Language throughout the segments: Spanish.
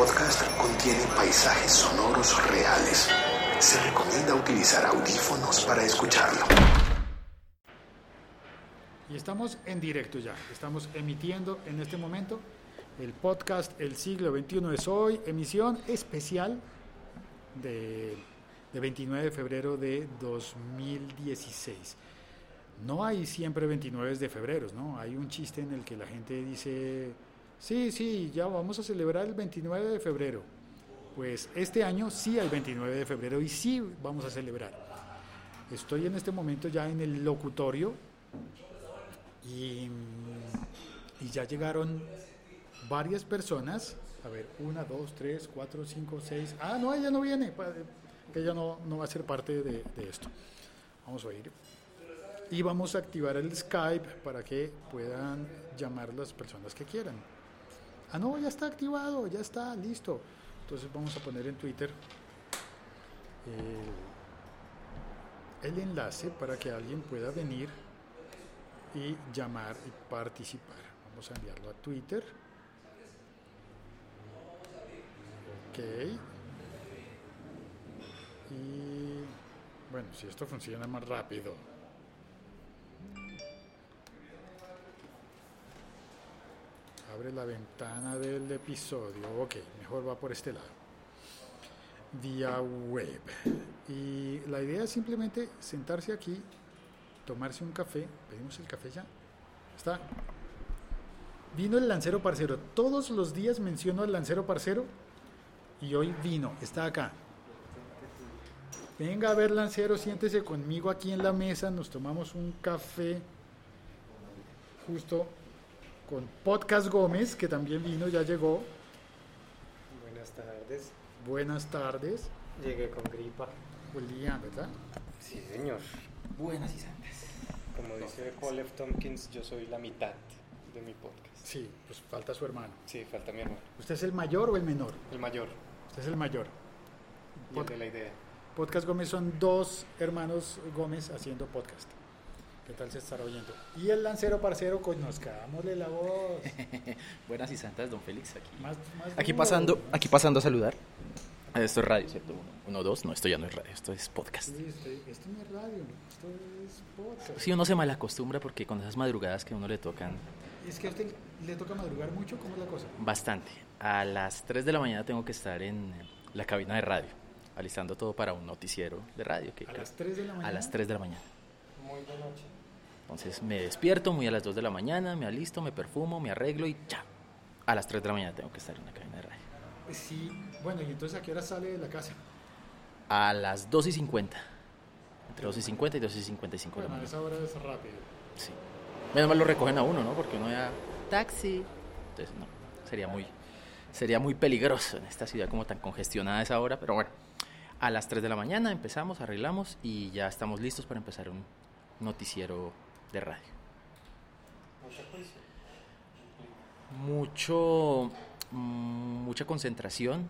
podcast contiene paisajes sonoros reales. Se recomienda utilizar audífonos para escucharlo. Y estamos en directo ya, estamos emitiendo en este momento el podcast El siglo XXI es hoy, emisión especial de, de 29 de febrero de 2016. No hay siempre 29 de febrero, ¿no? Hay un chiste en el que la gente dice, sí, sí, ya vamos a celebrar el 29 de febrero. Pues este año sí hay 29 de febrero y sí vamos a celebrar. Estoy en este momento ya en el locutorio y, y ya llegaron varias personas. A ver, una, dos, tres, cuatro, cinco, seis. Ah, no, ella no viene. Ella no, no va a ser parte de, de esto. Vamos a ir y vamos a activar el Skype para que puedan llamar las personas que quieran. Ah, no, ya está activado, ya está, listo. Entonces vamos a poner en Twitter el, enlace para que alguien pueda venir y llamar y participar. Vamos a enviarlo a Twitter. Ok. Y bueno, si esto funciona más rápido. Abre la ventana del episodio. Ok, mejor va por este lado. Vía web. Y la idea es simplemente sentarse aquí, tomarse un café. Pedimos el café ya. Está. Vino el lancero parcero. Todos los días menciono al lancero parcero. Y hoy vino, está acá. Venga a ver, lancero, siéntese conmigo aquí en la mesa. Nos tomamos un café justo con Podcast Gómez, que también vino, ya llegó. Buenas tardes. Buenas tardes. Llegué con gripa. Olía, ¿verdad? Sí, señor. Buenas y santas. Como dice Paul F. Tompkins, yo soy la mitad de mi podcast. Sí, pues falta su hermano. Sí, falta mi hermano. ¿Usted es el mayor o el menor? El mayor. Usted es el mayor. Y el de la idea. Podcast Gómez son dos hermanos Gómez haciendo podcast. ¿Qué tal se estará oyendo? Y el lancero parcero, conozcámosle la voz. Buenas y santas, don Félix, aquí. Más, más Aquí pasando, aquí pasando a saludar. Esto es radio, ¿cierto? Uno, uno, dos, no, esto ya no es radio, esto es podcast. Sí, estoy- esto no es radio, esto es podcast. Sí, uno se malacostumbra porque con esas madrugadas que a uno le tocan Es que a usted le toca madrugar mucho, ¿cómo es la cosa? bastante. A las 3 de la mañana tengo que estar en la cabina de radio, alistando todo para un noticiero de radio. Que A las 3 de la mañana. A las 3 de la mañana. Muy de noche. Entonces me despierto muy a las 2 de la mañana, me alisto, me perfumo, me arreglo y ya. A las 3 de la mañana tengo que estar en la cabina de radio. Sí, bueno, y entonces ¿a qué hora sale de la casa? A las 2 y 50. Entre 2 y 50 y 2 y 55 de la Bueno, mañana. esa hora es rápido. Sí. Menos mal lo recogen a uno, ¿no? Porque uno ya... Taxi. Entonces, no. Sería muy, sería muy peligroso en esta ciudad como tan congestionada esa hora. Pero bueno, a las 3 de la mañana empezamos, arreglamos y ya estamos listos para empezar un noticiero de radio. Mucho juicio. Mucho, mucha concentración,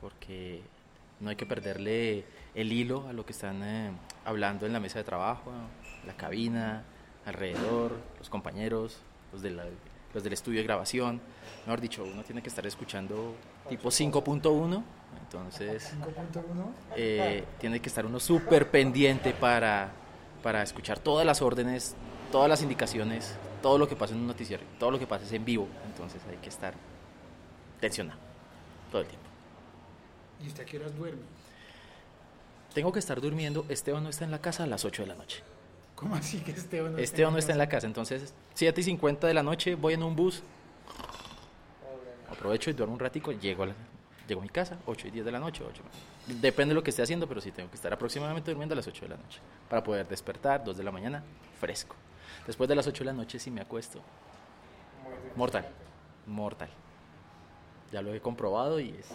porque no hay que perderle el hilo a lo que están eh, hablando en la mesa de trabajo, la cabina, alrededor, los compañeros, los, de la- los del estudio de grabación. Mejor dicho, uno tiene que estar escuchando tipo 5.1, entonces 5.1. eh, tiene que estar uno súper pendiente para, para escuchar todas las órdenes, todas las indicaciones, todo lo que pasa en un noticiero, todo lo que pasa es en vivo, entonces hay que estar tensionado todo el tiempo. ¿Y usted a qué horas duerme? Tengo que estar durmiendo, Esteban no está en la casa a las 8 de la noche. ¿Cómo así que Esteban no Esteban no está en la casa, entonces 7 y 50 de la noche voy en un bus, aprovecho y duermo un ratico, llego a, la- llego a mi casa, 8 y 10 de la noche, 8. Depende de lo que esté haciendo, pero sí tengo que estar aproximadamente durmiendo a las 8 de la noche para poder despertar 2 de la mañana fresco. Después de las 8 de la noche sí me acuesto. Mortal, mortal. Ya lo he comprobado y es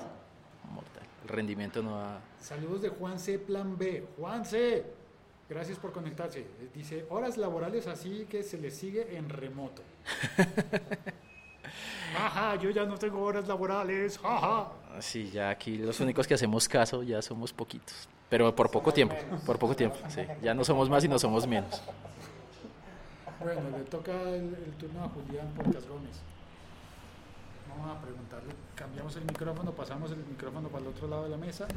mortal. El rendimiento no va... Saludos de Juan C. Plan B. Juan C. Gracias por conectarse. Dice, horas laborales así que se le sigue en remoto. Ajá, yo ya no tengo horas laborales. Ajá. Sí, ya aquí los únicos que hacemos caso ya somos poquitos. Pero por poco tiempo, por poco tiempo, sí. Ya no somos más y no somos menos. Bueno, le toca el, turno a Julián Portas Gómez. Vamos a preguntarle, cambiamos el micrófono, pasamos el micrófono para el otro lado de la mesa.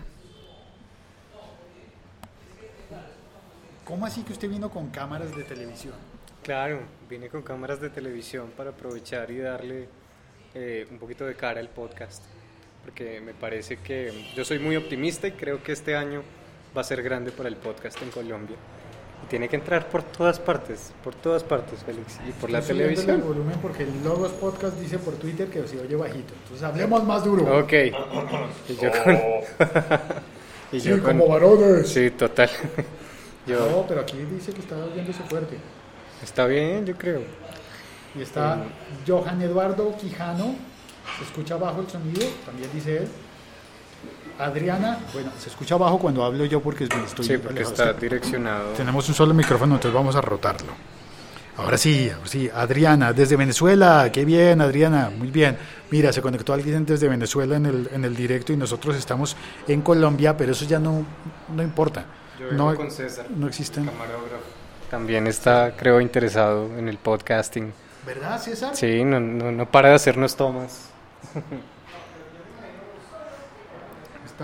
¿Cómo así que usted vino con cámaras de televisión? Claro, vine con cámaras de televisión para aprovechar y darle eh, un poquito de cara al podcast. Porque me parece que yo soy muy optimista y creo que este año va a ser grande para el podcast en Colombia. Y tiene que entrar por todas partes, por todas partes, Félix. Y por la Estoy televisión. el volumen porque el Logos Podcast dice por Twitter que se oye bajito. Entonces hablemos más duro. Ok. Y yo con... y Sí, yo con- como varones. Sí, total. Yo, No, pero aquí dice que está oyéndose fuerte. está bien, yo creo. Y está Johan Eduardo Quijano, se escucha bajo el sonido, también dice él. Adriana, bueno, se escucha bajo cuando hablo yo porque estoy Sí, porque está direccionado. Tenemos un solo micrófono, entonces vamos a rotarlo. Ahora sí, ahora sí, Adriana, desde Venezuela, qué bien, Adriana, muy bien. Mira, se conectó alguien desde Venezuela en el, en el directo y nosotros estamos en Colombia, pero eso ya no, no importa. Yo No, con César, no existen. camarógrafo. También está, creo, interesado en el podcasting. ¿Verdad, César? Sí, no, no, no para de hacernos tomas.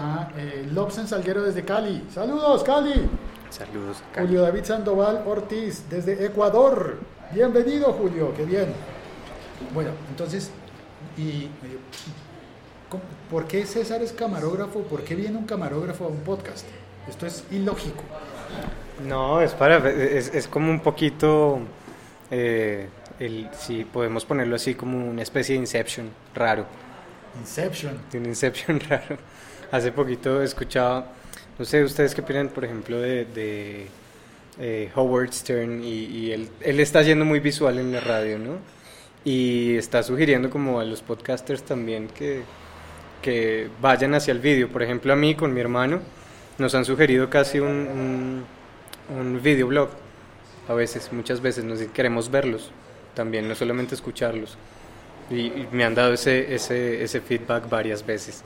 Está eh, Lobsen Salguero desde Cali. Saludos, Cali. Saludos. Cali. Julio David Sandoval Ortiz desde Ecuador. Bienvenido, Julio, qué bien. Bueno, entonces, y, eh, ¿cómo- ¿por qué César es camarógrafo? ¿Por qué viene un camarógrafo a un podcast? Esto es ilógico. No, es para, es, es como un poquito, eh, el, si podemos ponerlo así, como una especie de Inception raro. Inception. de un Inception raro. Hace poquito escuchaba, no sé, ustedes qué opinan, por ejemplo, de, eh, Howard Stern y, él, está yendo muy visual en la radio, ¿no? Y está sugiriendo como a los podcasters también que, vayan hacia el vídeo. Por ejemplo, a mí con mi hermano nos han sugerido casi un, un, un videoblog. A veces, muchas veces, nos queremos verlos también, no solamente escucharlos. Y, y me han dado ese, ese, ese feedback varias veces.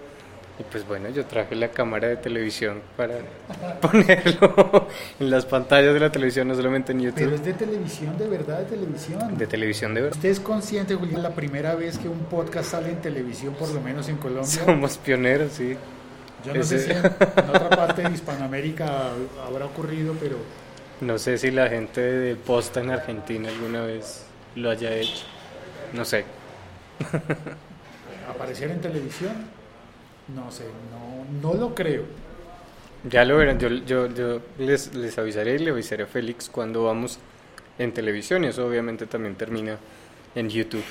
Y pues bueno, yo traje la cámara de televisión para ponerlo en las pantallas de la televisión, no solamente en Pero YouTube. es de televisión, de verdad, de televisión. De televisión de verdad. ¿Usted es consciente, Julián, la primera vez que un podcast sale en televisión, por lo menos en Colombia? Somos pioneros, sí. Yo no sé si en, en otra parte de Hispanoamérica habrá ocurrido, pero No sé si la gente de Posta en Argentina alguna vez lo haya hecho. No sé. aparecer en televisión, no sé, no, no lo creo. Ya lo verán, yo, yo, yo les, les avisaré y le avisaré a Félix cuando vamos en televisión y eso obviamente también termina en YouTube.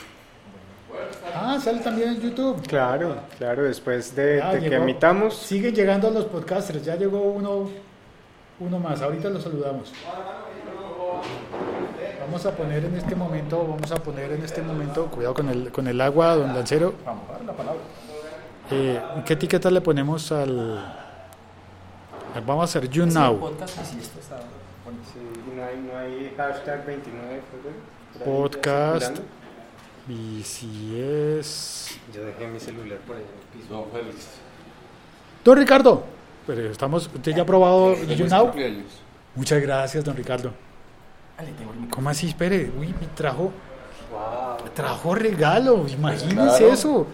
Ah, sale también en YouTube. Claro, claro, después de, que emitamos, Siguen llegando los podcasters, ya llegó uno, uno más, ahorita lo saludamos. Vamos a poner en este momento, vamos a poner en este momento, cuidado con el, con el agua, don Lancero. Vamos la palabra. Eh, ¿Qué etiqueta le ponemos al... Vamos a hacer You Now. Sí, y no hay, no hay hashtag 29 fue, por ahí Podcast. circulando. Y si es... Yo dejé mi celular por ahí en el piso. Don Félix. Don Ricardo, pero estamos, ¿usted ya ha probado Feliz You Now? cumpleaños. Muchas gracias, don Ricardo. ¿Cómo así? Espere, uy, me trajo, trajo regalo, imagínense Claro. eso.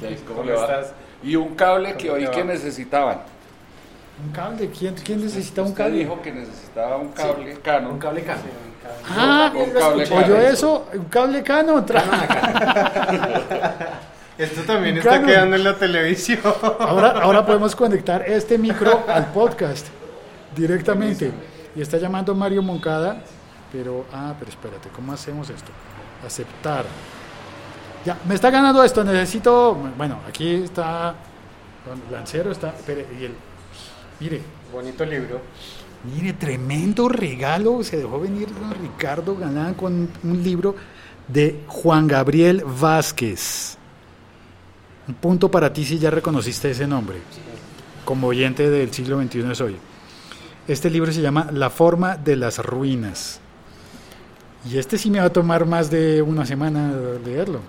¿Qué- ¿Cómo ¿Cómo le va? estás? Y un cable que ¿Cómo oí que necesitaban. Un cable, ¿quién, quién necesita un Usted cable? dijo que necesitaba un cable Canon. cable Canon. Ah, Un cable oyó Canon. eso, un cable Canon. tra- Esto también Un está Canon. quedando en la televisión. Ahora, ahora podemos conectar este micro al podcast directamente. Y está llamando Mario Moncada, pero, ah, pero espérate, ¿cómo hacemos esto? Aceptar. Ya, me está ganando esto, necesito, bueno, aquí está, Lancero está, y el, mire, Bonito libro. Mire, tremendo regalo. Se dejó venir don Ricardo Galán con un libro de Juan Gabriel Vázquez. Un punto para ti si ya reconociste ese nombre, como oyente del siglo XXI es hoy. Este libro se llama La forma de las ruinas. Y este sí me va a tomar más de una semana leerlo.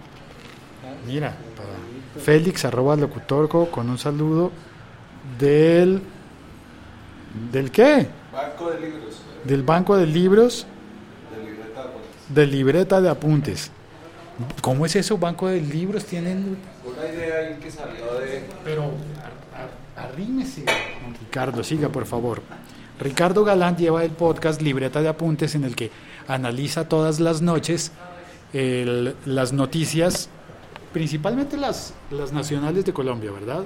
Mira, para Félix arroba locutorco con un saludo del... ¿Del qué? Banco de libros. del banco de libros De libreta, de libreta de apuntes. ¿Cómo es eso? Banco de libros tienen... Una idea ahí que salió de... Pero ar- ar- arrímese. Ricardo, siga por favor. Ricardo Galán lleva el podcast Libreta de Apuntes en el que analiza todas las noches el- las noticias, principalmente las, las nacionales de Colombia, ¿verdad?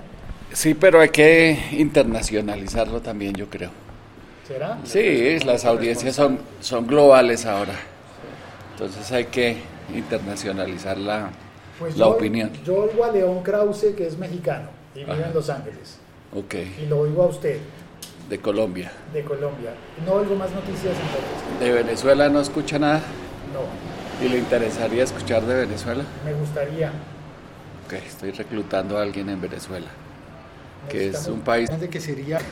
Sí, pero hay que internacionalizarlo también, yo creo. ¿Será? Sí, las audiencias son, son globales ahora. Entonces hay que internacionalizar la, Pues la yo- opinión. Yo oigo a León Krause, que es mexicano y vive Ajá. en Los Ángeles. Ok, Y lo oigo a usted, de Colombia. de Colombia. No oigo más noticias entonces. ¿De Venezuela no escucha nada? No, ¿Y le interesaría escuchar de Venezuela? me gustaría. Ok, estoy reclutando a alguien en Venezuela, que es un país... de que sería...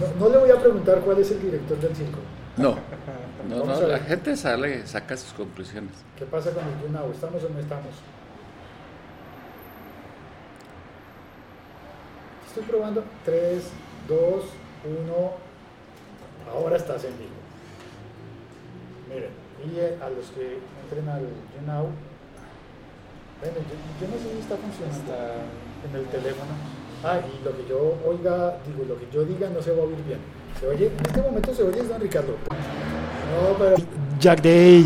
No, no le voy a preguntar cuál es el director del circo. No, no, no, la gente sale, saca sus conclusiones. ¿Qué pasa con el YouNow? ¿Estamos o no estamos? Estoy probando. 3, 2, 1. Ahora estás en vivo. Miren, y a los que entren al YouNow. Bueno, yo, yo no sé si está funcionando en el teléfono. Ah, y lo que yo oiga, digo, lo que yo diga no se va a oír bien. ¿Se oye? En este momento se oye, es don Ricardo. No, pero... Jack Day.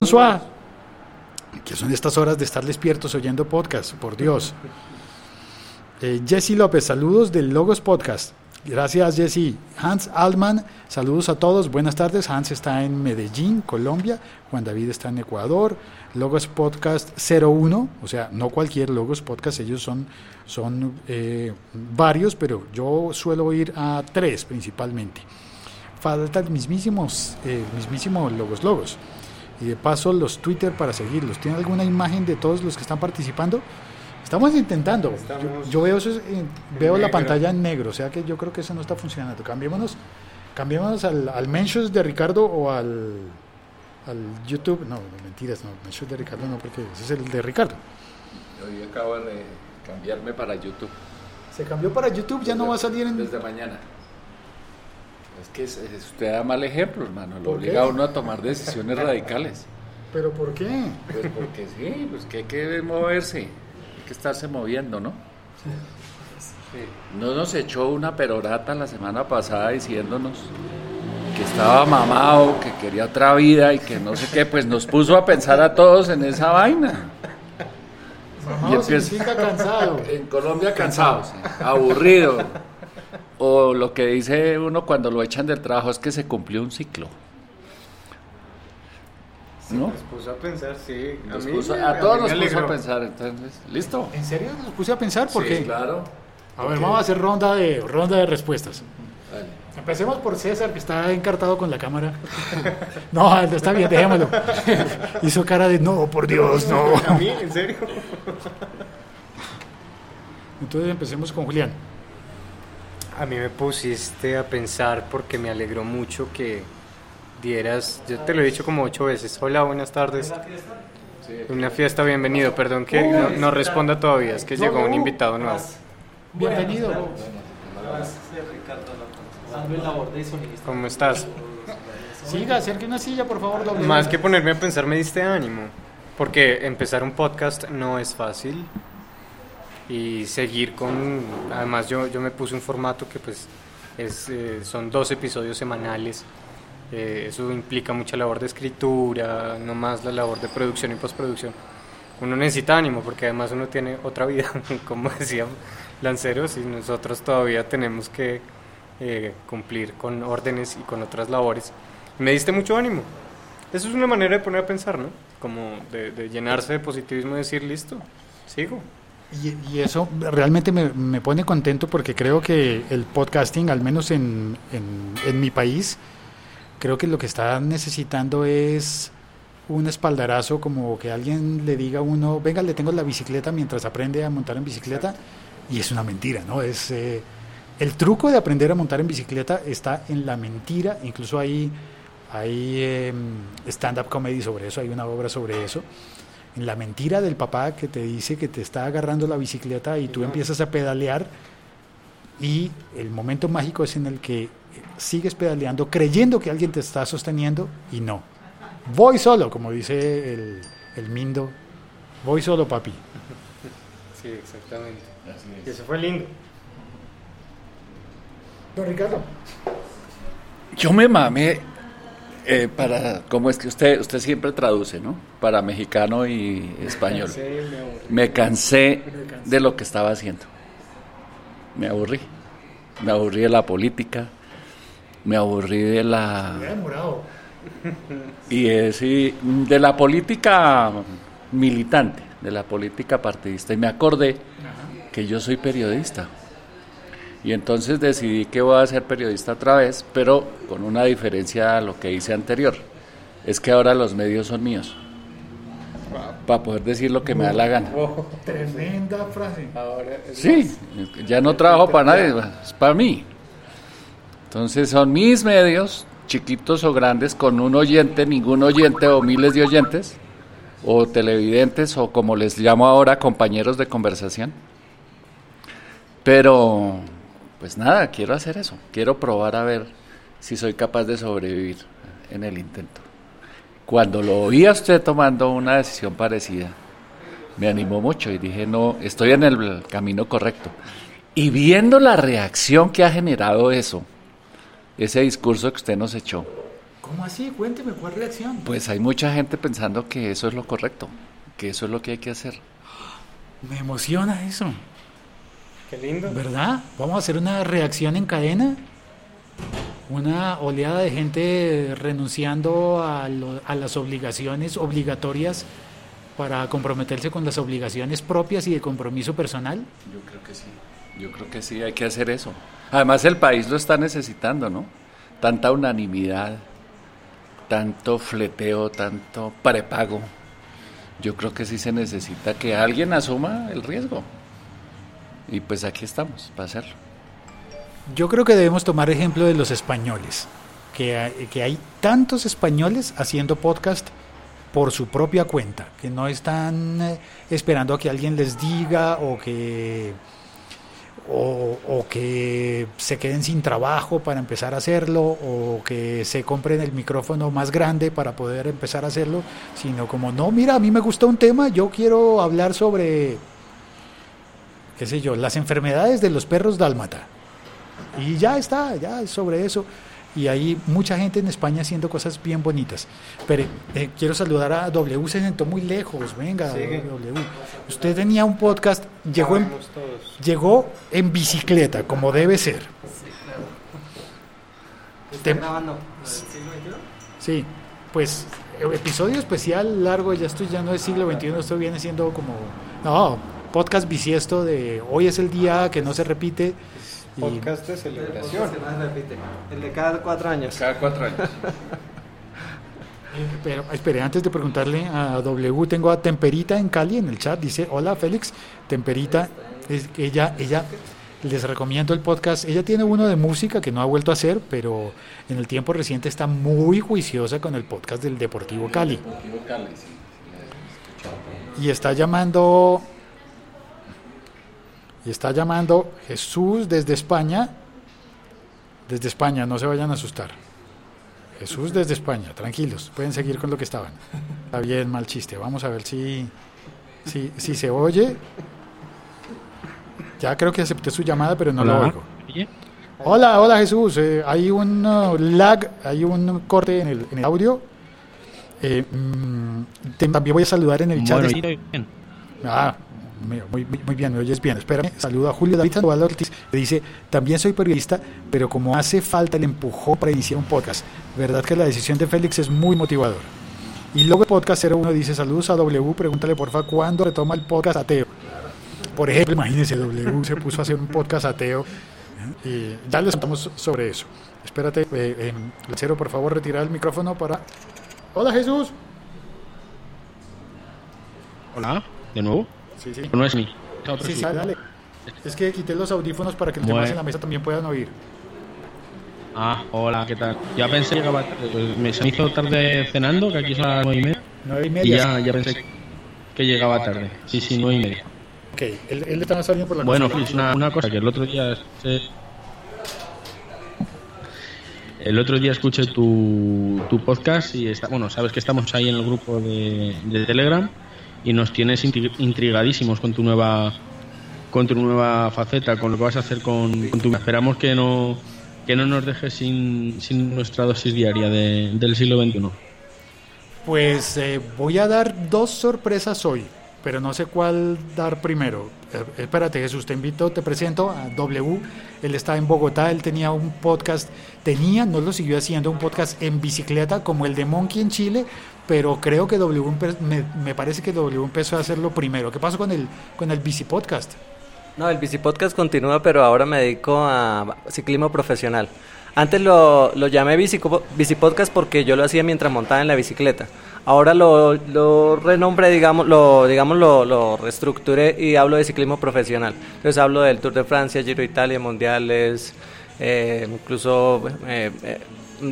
Que son estas horas de estar despiertos oyendo podcast, por Dios. Eh, Jesse López, saludos del Logos Podcast. Gracias, Jesse. Hans Altman, saludos a todos. Buenas tardes. Hans está en Medellín, Colombia. Juan David está en Ecuador. Logos Podcast 01, o sea, no cualquier Logos Podcast, ellos son, son eh, varios, pero yo suelo ir a tres principalmente. Falta el mismísimos, eh, Logos Logos. Y de paso los Twitter para seguirlos. ¿Tiene alguna imagen de todos los que están participando? Estamos intentando. Yo, Estamos yo veo eso en- veo la negro. pantalla en negro, o sea que yo creo que eso no está funcionando. Cambiémonos, cambiémonos al, al Mentions de Ricardo o al, al YouTube. No, mentiras, no, Mentions de Ricardo no, porque ese es el de Ricardo. Hoy acabo de cambiarme para YouTube. Se cambió para YouTube, ya no va a salir en... Desde mañana. Es que es- es- usted da mal ejemplo, hermano. Lo ¿Por obliga a uno a tomar decisiones radicales. ¿Pero por qué? Pues porque sí, pues que hay que moverse. Que estarse moviendo, ¿no? No nos echó una perorata la semana pasada diciéndonos que estaba mamado, que quería otra vida y que no sé qué, pues nos puso a pensar a todos en esa vaina. Mamado empieza- significa cansado. En Colombia cansados, aburrido. O lo que dice uno cuando lo echan del trabajo es que se cumplió un ciclo. ¿No? Nos puso a pensar, sí. Nos mí puso- me- a todos mí nos puso a pensar, entonces, ¿listo? ¿En serio los puse a pensar? ¿Por Sí, qué? claro. A ver, vamos a hacer ronda de, ronda de respuestas. Empecemos por César, que está encartado con la cámara. No, está bien, dejémoslo. Hizo cara de no, por Dios, no. ¿A mí? ¿En serio? Entonces empecemos con Julián. A mí me pusiste a pensar porque me alegró mucho que dieras, yo te lo he dicho como ocho veces, hola, buenas tardes. Una fiesta, bienvenido, perdón que no, no responda todavía, es que llegó un invitado nuevo. Bienvenido. ¿Cómo estás? Siga, acerque una silla, por favor, doble. Más que ponerme a pensar me diste ánimo, porque empezar un podcast no es fácil y seguir con, además yo, yo me puse un formato que pues es, eh, son dos episodios semanales, eh, eso implica mucha labor de escritura, no más la labor de producción y postproducción. Uno necesita ánimo porque además uno tiene otra vida, como decía Lanceros, y nosotros todavía tenemos que eh, cumplir con órdenes y con otras labores. Me diste mucho ánimo. Eso es una manera de poner a pensar, ¿no? Como de, de llenarse de positivismo y decir, listo, sigo. Y, y eso realmente me, me pone contento porque creo que el podcasting, al menos en, en, en mi país, creo que lo que está necesitando es un espaldarazo, como que alguien le diga a uno, venga, le tengo la bicicleta mientras aprende a montar en bicicleta, y es una mentira, ¿no? Es, eh, el truco de aprender a montar en bicicleta está en la mentira, incluso hay, hay eh, stand-up comedy sobre eso, hay una obra sobre eso, en la mentira del papá que te dice que te está agarrando la bicicleta y tú empiezas a pedalear y el momento mágico es en el que sigues pedaleando creyendo que alguien te está sosteniendo y no. Voy solo, como dice el, el Mindo. Voy solo, papi. Sí, exactamente. Y eso fue lindo. Don Ricardo. Yo me mamé eh, para, ¿cómo es que usted, usted siempre traduce, ¿no? Para mexicano y español. Sí, me aburrí. Me cansé de lo que estaba haciendo. Me aburrí. Me aburrí de la política. Me aburrí de la... Me he demorado. Y es, y de la política militante, de la política partidista. Y me acordé que yo soy periodista. Y entonces decidí que voy a ser periodista otra vez, pero con una diferencia a lo que hice anterior. Es que ahora los medios son míos. Para poder decir lo que me da la gana. Tremenda frase. Ahora Sí, ya no trabajo para nadie, es para mí. Entonces son mis medios, chiquitos o grandes, con un oyente, ningún oyente o miles de oyentes, o televidentes, o como les llamo ahora, compañeros de conversación. Pero, pues nada, quiero hacer eso. Quiero probar a ver si soy capaz de sobrevivir en el intento. Cuando lo oí a usted tomando una decisión parecida, me animó mucho y dije, no, estoy en el camino correcto. Y viendo la reacción que ha generado eso, ese discurso que usted nos echó, ¿Cómo así? Cuénteme, ¿cuál reacción? pues hay mucha gente pensando que eso es lo correcto, que eso es lo que hay que hacer. Me emociona eso, Qué lindo. ¿verdad? Vamos a hacer una reacción en cadena. Una oleada de gente renunciando a, lo- a las obligaciones obligatorias para comprometerse con las obligaciones propias y de compromiso personal. Yo creo que sí, yo creo que sí, hay que hacer eso. Además el país lo está necesitando, ¿no? Tanta unanimidad, tanto fleteo, tanto prepago. Yo creo que sí se necesita que alguien asuma el riesgo. Y pues aquí estamos para hacerlo. Yo creo que debemos tomar ejemplo de los españoles, que hay, que hay tantos españoles haciendo podcast por su propia cuenta, que no están eh, esperando a que alguien les diga o que o, que se queden sin trabajo para empezar a hacerlo o que se compren el micrófono más grande para poder empezar a hacerlo, sino como no, mira, a mí me gusta un tema, yo quiero hablar sobre qué sé yo, las enfermedades de los perros dálmata. Y ya está, ya sobre eso. Y hay mucha gente en España haciendo cosas bien bonitas. Pero eh, quiero saludar a W, se sentó muy lejos. Venga. W. Usted tenía un podcast, llegó en, llegó en bicicleta, como debe ser. Te- Sí, pues episodio especial largo, ya estoy ya no es siglo XXI, esto viene siendo como, no, podcast bisiesto de hoy es el día que no se repite. Podcast de celebración. El de cada cuatro años. Cada cuatro años. Pero espere, antes de preguntarle a W, tengo a Temperita en Cali en el chat, dice, hola Félix, Temperita, es, que ella, ella, les recomiendo el podcast, ella tiene uno de música que no ha vuelto a hacer, pero en el tiempo reciente está muy juiciosa con el podcast del Deportivo Cali. Y está llamando, y está llamando Jesús desde España, desde España, no se vayan a asustar. Jesús desde España, tranquilos, pueden seguir con lo que estaban. Está bien, mal chiste. Vamos a ver si, si, si se oye. Ya creo que acepté su llamada, pero no lo oigo. Hola, hola Jesús. Eh, hay un uh, lag, hay un corte en el, en el audio. Eh, mm, te- también voy a saludar en el chat. Bueno, bien. Ah, muy, bien, me oyes bien. Espérame, saludo a Julio David Sandoval Ortiz, que dice, también soy periodista, pero como hace falta el empujón para iniciar un podcast, verdad que la decisión de Félix es muy motivadora. Y luego el podcast 01 dice, saludos a W, pregúntale porfa cuándo retoma el podcast ateo. Por ejemplo, imagínese, W se puso a hacer un podcast ateo. Y ya les contamos sobre eso. Espérate, eh, Cero, por favor, retirar el micrófono para... Hola Jesús. Hola, de nuevo. Sí, sí. No es mí. Es Sí, sí, sí. dale. Es que quité los audífonos para que los demás en la mesa también puedan oír. Ah, hola, ¿qué tal? Ya pensé que llegaba tarde. pues, Me se me hizo tarde cenando, que aquí son las nueve y media. Nueve y Y media. ya, ya pensé que llegaba tarde. Sí, sí, nueve y media. Ok, él, él estaba saliendo por la Bueno. Félix, una, una cosa que el otro día se- El otro día escuché tu, tu podcast y está, bueno, sabes que estamos ahí en el grupo de, de Telegram y nos tienes intri- intrigadísimos con tu nueva con tu nueva faceta, con lo que vas a hacer con, con tu esperamos que no que no nos dejes sin, sin nuestra dosis diaria de- del siglo XXI. Pues eh, voy a dar dos sorpresas hoy, pero no sé cuál dar primero. Eh, espérate, Jesús, te invito, te presento a W. Él está en Bogotá, él tenía un podcast, tenía, no lo siguió haciendo, un podcast en bicicleta como el de Monkey en Chile, pero creo que W me, me parece que W empezó a hacerlo primero. ¿Qué pasó con el, con el bici podcast? No, el bicipodcast continúa, pero ahora me dedico a ciclismo profesional. Antes lo, lo llamé bicico- bicipodcast porque yo lo hacía mientras montaba en la bicicleta. Ahora lo, lo renombré, digamos, lo, digamos lo, lo reestructuré y hablo de ciclismo profesional. Entonces hablo del Tour de Francia, Giro Italia, Mundiales, eh, incluso eh, eh,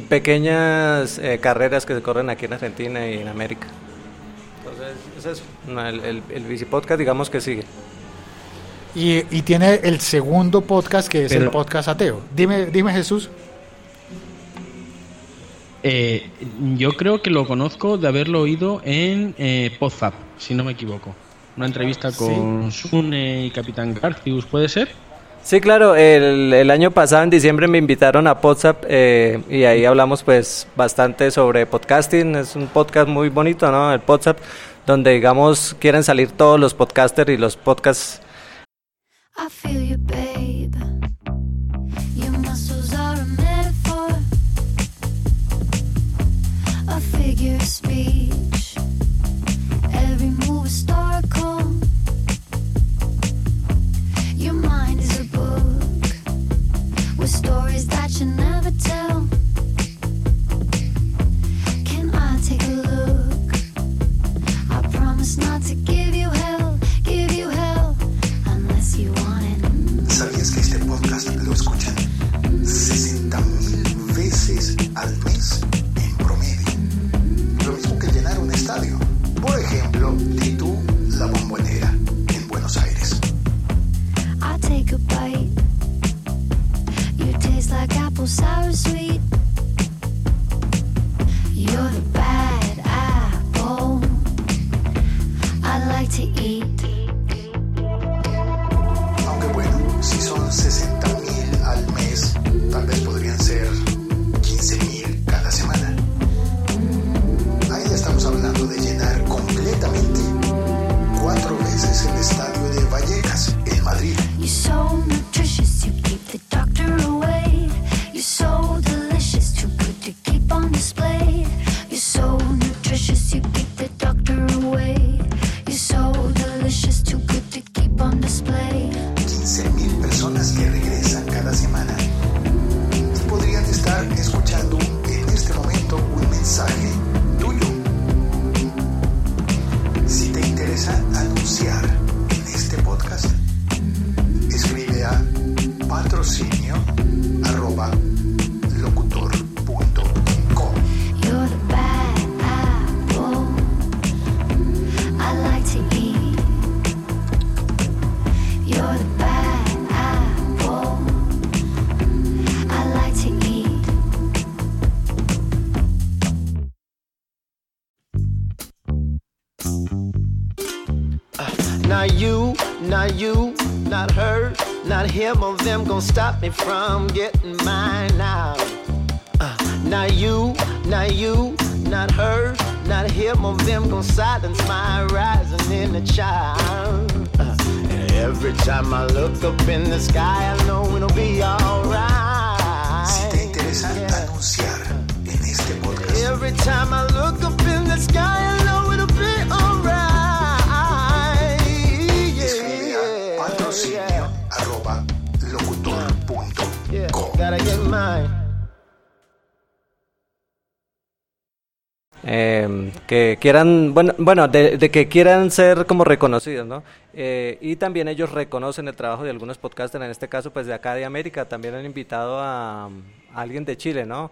pequeñas eh, carreras que se corren aquí en Argentina y en América. Entonces, es eso. No, el, el, el bicipodcast digamos que sigue. Y, y tiene el segundo podcast que es el podcast ateo. Dime, dime Jesús. Eh, yo creo que lo conozco de haberlo oído en eh, Podzap, si no me equivoco. Una entrevista con Sune y Capitán Garcius, ¿puede ser? Sí, claro, el, el año pasado en diciembre me invitaron a WhatsApp eh, y ahí hablamos pues bastante sobre podcasting, es un podcast muy bonito, ¿no? El WhatsApp, donde digamos quieren salir todos los podcasters y los podcasts dinossauros gonna silence my rising inner child. Uh, and every time I look up in the sky, I know it'll be alright. Si te interesa anunciar en este podcast, Every time I look up in the sky, eh, que quieran, bueno, bueno de, de que quieran ser como reconocidos, ¿no? Eh, y también ellos reconocen el trabajo de algunos podcasters, en este caso, pues de acá de América. También han invitado a, a alguien de Chile, ¿no?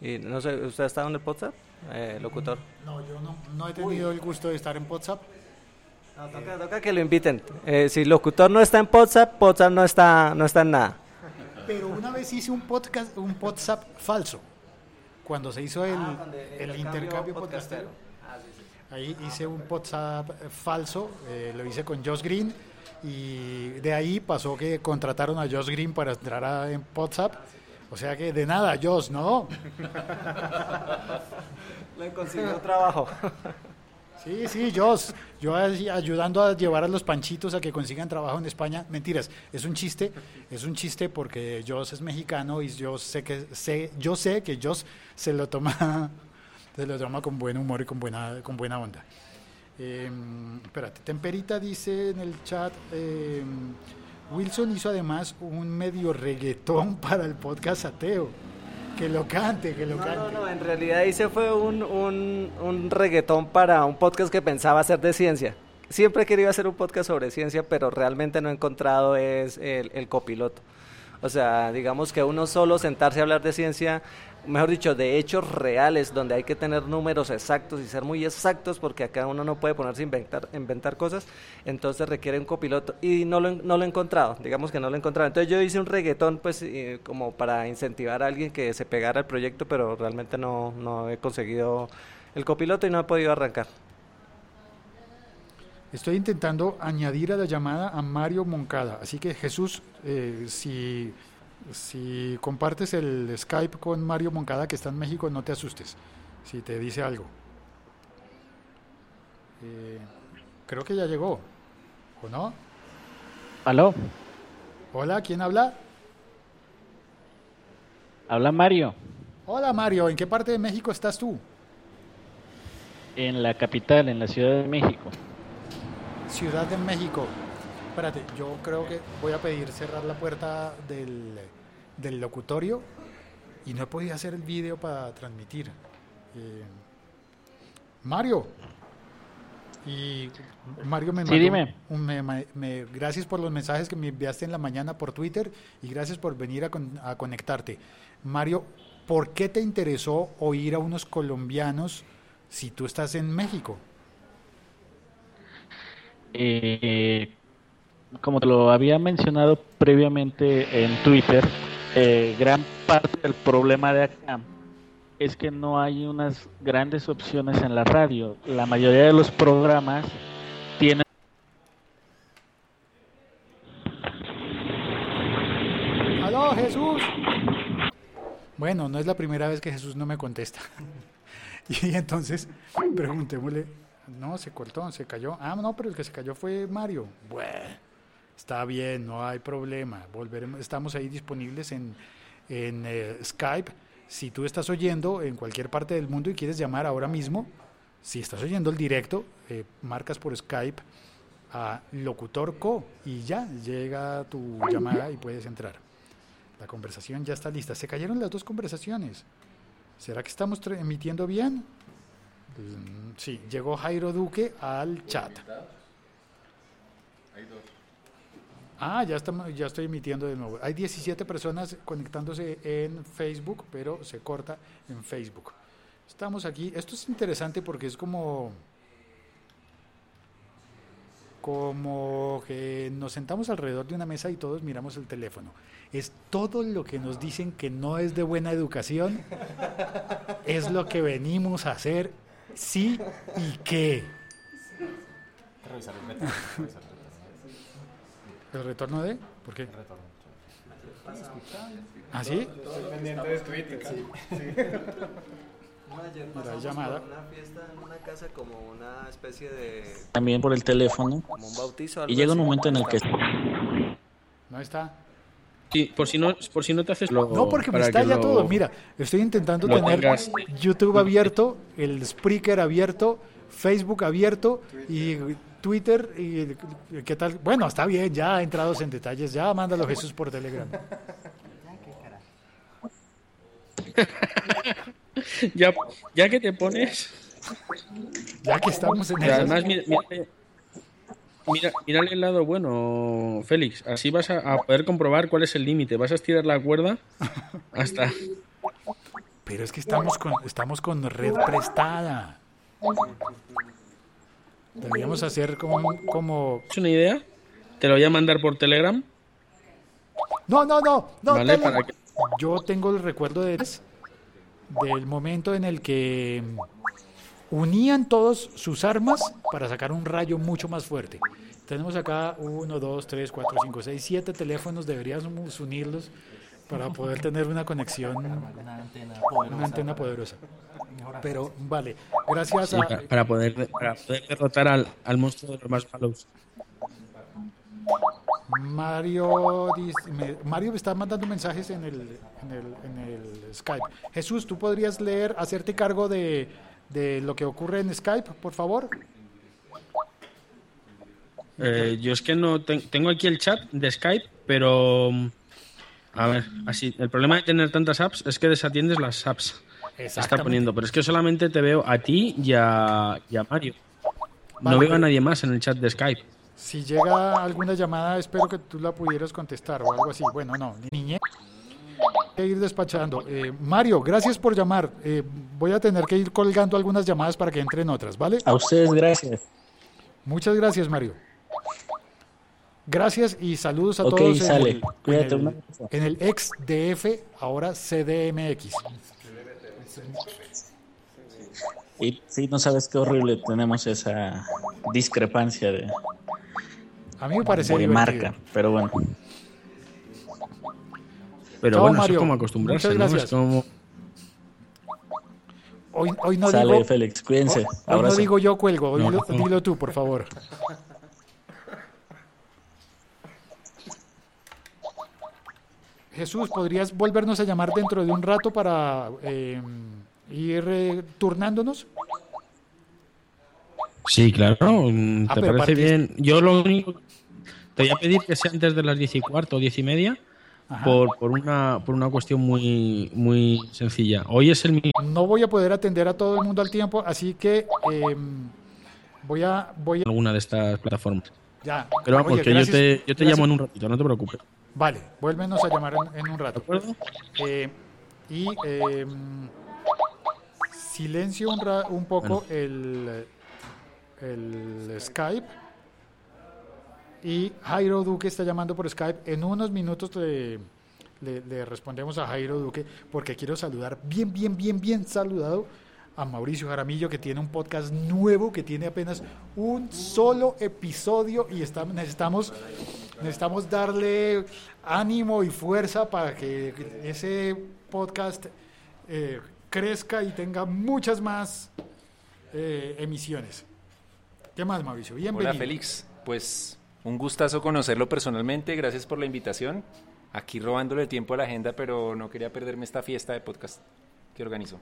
Y no sé, ¿usted ha estado en el podcast, eh, locutor? No, yo no, no he tenido el gusto de estar en WhatsApp. No, toca, toca que lo inviten. Eh, si locutor no está en WhatsApp, WhatsApp no está, no está en nada. Pero una vez hice un podcast, un WhatsApp falso. Cuando se hizo el, Ah, el el intercambio podcastero. podcastero. Ahí hice un WhatsApp eh, falso, eh, lo hice con Josh Green y de ahí pasó que contrataron a Josh Green para entrar a, en WhatsApp. O sea que de nada, Josh, ¿no? Le consiguió trabajo. Sí, sí. Yo así ayudando a llevar a los panchitos a que consigan trabajo en España. Mentiras, es un chiste, es un chiste porque Josh es mexicano y yo sé que sé, yo sé que Josh se lo toma, se lo toma con buen humor y con buena, con buena onda. Eh, espérate, Temperita dice en el chat, eh, Wilson hizo además un medio reggaetón para el podcast ateo. Que lo cante, que lo No, cante. no, no, en realidad hice fue un, un, un reggaetón para un podcast que pensaba hacer de ciencia. Siempre he querido hacer un podcast sobre ciencia, pero realmente no he encontrado es el, el copiloto. O sea, digamos que uno solo sentarse a hablar de ciencia, mejor dicho, de hechos reales, donde hay que tener números exactos y ser muy exactos, porque acá uno no puede ponerse a inventar, inventar cosas, entonces requiere un copiloto. Y no lo, no lo he encontrado, digamos que no lo he encontrado. Entonces yo hice un reggaetón, pues, como para incentivar a alguien que se pegara al proyecto, pero realmente no, no he conseguido el copiloto y no he podido arrancar. Estoy intentando añadir a la llamada a Mario Moncada. Así que Jesús, eh, si, si compartes el Skype con Mario Moncada que está en México, no te asustes si te dice algo. Eh, creo que ya llegó, ¿o no? Aló, Hola, ¿quién habla? habla Mario, Hola Mario, ¿en qué parte de México estás tú? en la capital, en la Ciudad de México. Ciudad de México. Espérate, yo creo que voy a pedir cerrar la puerta del, del locutorio y no he podido hacer el vídeo para transmitir. Eh, Mario. Y Mario me Sí, dime. un- me- me- me- gracias por los mensajes que me enviaste en la mañana por Twitter y gracias por venir a, con- a conectarte. Mario, ¿por qué te interesó oír a unos colombianos si tú estás en México? Eh, como te lo había mencionado previamente en Twitter, eh, gran parte del problema de acá es que no hay unas grandes opciones en la radio. La mayoría de los programas tienen ¡Aló, Jesús! Bueno, no es la primera vez que Jesús no me contesta. y entonces, preguntémosle, no, se cortó, se cayó. Ah, no, pero el que se cayó fue Mario. Bueno, está bien, no hay problema. Volveremos, estamos ahí disponibles en, en eh, Skype. Si tú estás oyendo en cualquier parte del mundo y quieres llamar ahora mismo, si estás oyendo el directo, eh, marcas por Skype a Locutor Co y ya llega tu llamada y puedes entrar. La conversación ya está lista. Se cayeron las dos conversaciones. ¿Será que estamos emitiendo bien? Mm, Sí, llegó Jairo Duque al chat. Ah, ya, estamos, ya estoy emitiendo de nuevo. Hay 17 personas conectándose en Facebook, pero se corta en Facebook. Estamos aquí. Esto es interesante porque es como como que nos sentamos alrededor de una mesa y todos miramos el teléfono. Es todo lo que nos dicen que no es de buena educación, es lo que venimos a hacer, sí y qué. ¿El retorno de? ¿Por qué? ¿Ah, sí? pendiente de Twitter. Ayer Mira, pasamos llamada. por una fiesta en una casa como una especie de también por el teléfono como un bautizo. y llega un momento en el que ¿No está? Sí, por si no, por si no te haces lo- No, porque me que estalla lo- todo. Mira, estoy intentando lo tener tengas. YouTube abierto, el Spreaker abierto, Facebook abierto y Twitter. y ¿Qué tal? Bueno, está bien, ya entrados en detalles. Ya mándalo Jesús por Telegram. Ya, ya que te pones. Ya que estamos en eso. además, mira, mira, el lado bueno, Félix. Así vas a, a poder comprobar cuál es el límite. Vas a estirar la cuerda hasta. Pero es que estamos con, estamos con red prestada. Deberíamos hacer como, como... ¿Es una idea? Te lo voy a mandar por Telegram. No, no, no, no. ¿Vale? Para que- Yo tengo el recuerdo de... del momento en el que unían todos sus armas para sacar un rayo mucho más fuerte. Tenemos acá 1, 2, 3, 4, 5, 6, 7 teléfonos, deberíamos unirlos para poder tener una conexión, Una antena una antena poderosa. Pero vale, gracias Sí, a... para, para poder, para poder derrotar al, al monstruo de los marshmallows. Mario, dis- me, Mario me está mandando mensajes en el, en, el, en el Skype. Jesús, ¿tú podrías leer, hacerte cargo de, de lo que ocurre en Skype, por favor? Eh, yo es que no ten- tengo aquí el chat de Skype, pero a ver, así el problema de tener tantas apps es que desatiendes las apps. Está poniendo, pero es que solamente te veo a ti y a, y a Mario. Vale, no veo a nadie más en el chat de Skype. Si llega alguna llamada, espero que tú la pudieras contestar o algo así. Bueno, no, niñe. que ir despachando. Eh, Mario, gracias por llamar. Eh, voy a tener que ir colgando algunas llamadas para que entren otras, ¿vale? A ustedes, gracias. Muchas gracias, Mario. Gracias y saludos a Ok, todos en sale. el- Cuídate, en, el, en el ex DF, ahora CDMX. Y sí, no sabes qué horrible tenemos esa discrepancia de, A mí me parece de divertido. marca, pero bueno. Pero Chao, bueno, eso Mario. es como acostumbrarse, ¿no? Es como... Hoy, hoy no Sale, digo, Félix, cuídense. hoy- hoy no digo yo cuelgo, hoy No, dilo, no. dilo tú, por favor. Jesús, ¿podrías volvernos a llamar dentro de un rato para eh, ir eh, turnándonos? Sí, claro. mm, Ah, ¿Te parece bien? Yo lo único... Te voy a pedir que sea antes de las diez y cuarto o diez y media por, por, una, por una cuestión muy, muy sencilla. Hoy es el mi- No voy a poder atender a todo el mundo al tiempo, así que eh, voy a... Voy a alguna de estas plataformas. ya. Pero vamos, Oye, que gracias- yo te, yo te llamo en un ratito, no te preocupes. Vale, vuélvenos a llamar en, en un ¿De rato. acuerdo? Eh, y eh, silencio un, ra- un poco el, el Skype. Y Jairo Duque está llamando por Skype. En unos minutos le, le- le respondemos a Jairo Duque porque quiero saludar bien, bien, bien, bien saludado a Mauricio Jaramillo que tiene un podcast nuevo que tiene apenas un solo episodio y está, necesitamos, necesitamos darle ánimo y fuerza para que ese podcast eh, crezca y tenga muchas más eh, emisiones. ¿Qué más, Mauricio? Bienvenido. Hola Félix, pues un gustazo conocerlo personalmente, gracias por la invitación. Aquí robándole tiempo a la agenda, pero no quería perderme esta fiesta de podcast que organizo.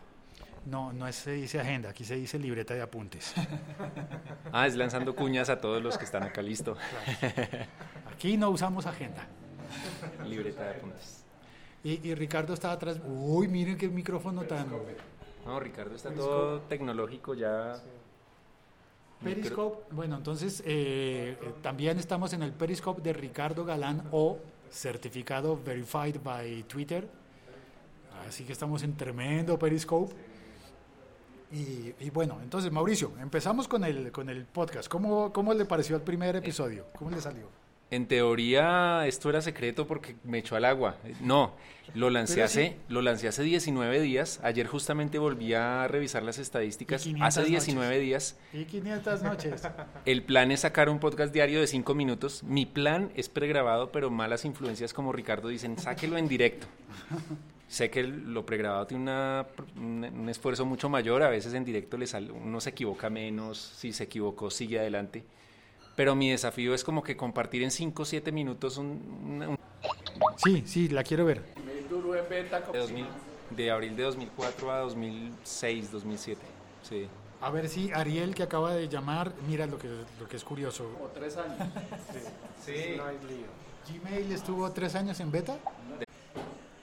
No, no se dice agenda, aquí se dice libreta de apuntes. Ah, es lanzando cuñas a todos los que están acá, listo. Aquí no usamos agenda. Libreta de apuntes. Y, y Ricardo está atrás. Uy, miren qué micrófono tan. No, Ricardo está todo tecnológico ya. Periscope. Bueno, entonces eh, eh, también estamos en el Periscope de Ricardo Galán o certificado Verified by Twitter. Así que estamos en tremendo Periscope. Y, y bueno, entonces Mauricio, empezamos con el, con el podcast. ¿Cómo, ¿Cómo le pareció el primer episodio? ¿Cómo le salió? En teoría esto era secreto porque me echó al agua. No, lo lancé Pero hace, sí. lo lancé hace 19 días. Ayer justamente volví a revisar las estadísticas. Y 500 Hace 19 noches. días. Y 500 noches. El plan es sacar un podcast diario de 5 minutos. Mi plan es pregrabado, pero malas influencias como Ricardo dicen, sáquelo en directo. Sé que lo pregrabado tiene una- un, un esfuerzo mucho mayor, a veces en directo le sale, uno se equivoca menos, si se equivocó sigue adelante. Pero mi desafío es como que compartir en 5 o 7 minutos un, un- un- Sí, sí, la quiero ver. de, 2000 de abril de 2004 a 2006, 2007. Sí. A ver si Ariel, que acaba de llamar, mira lo que, lo que es curioso. tres años. Sí. No hay lío. Gmail estuvo tres años en beta.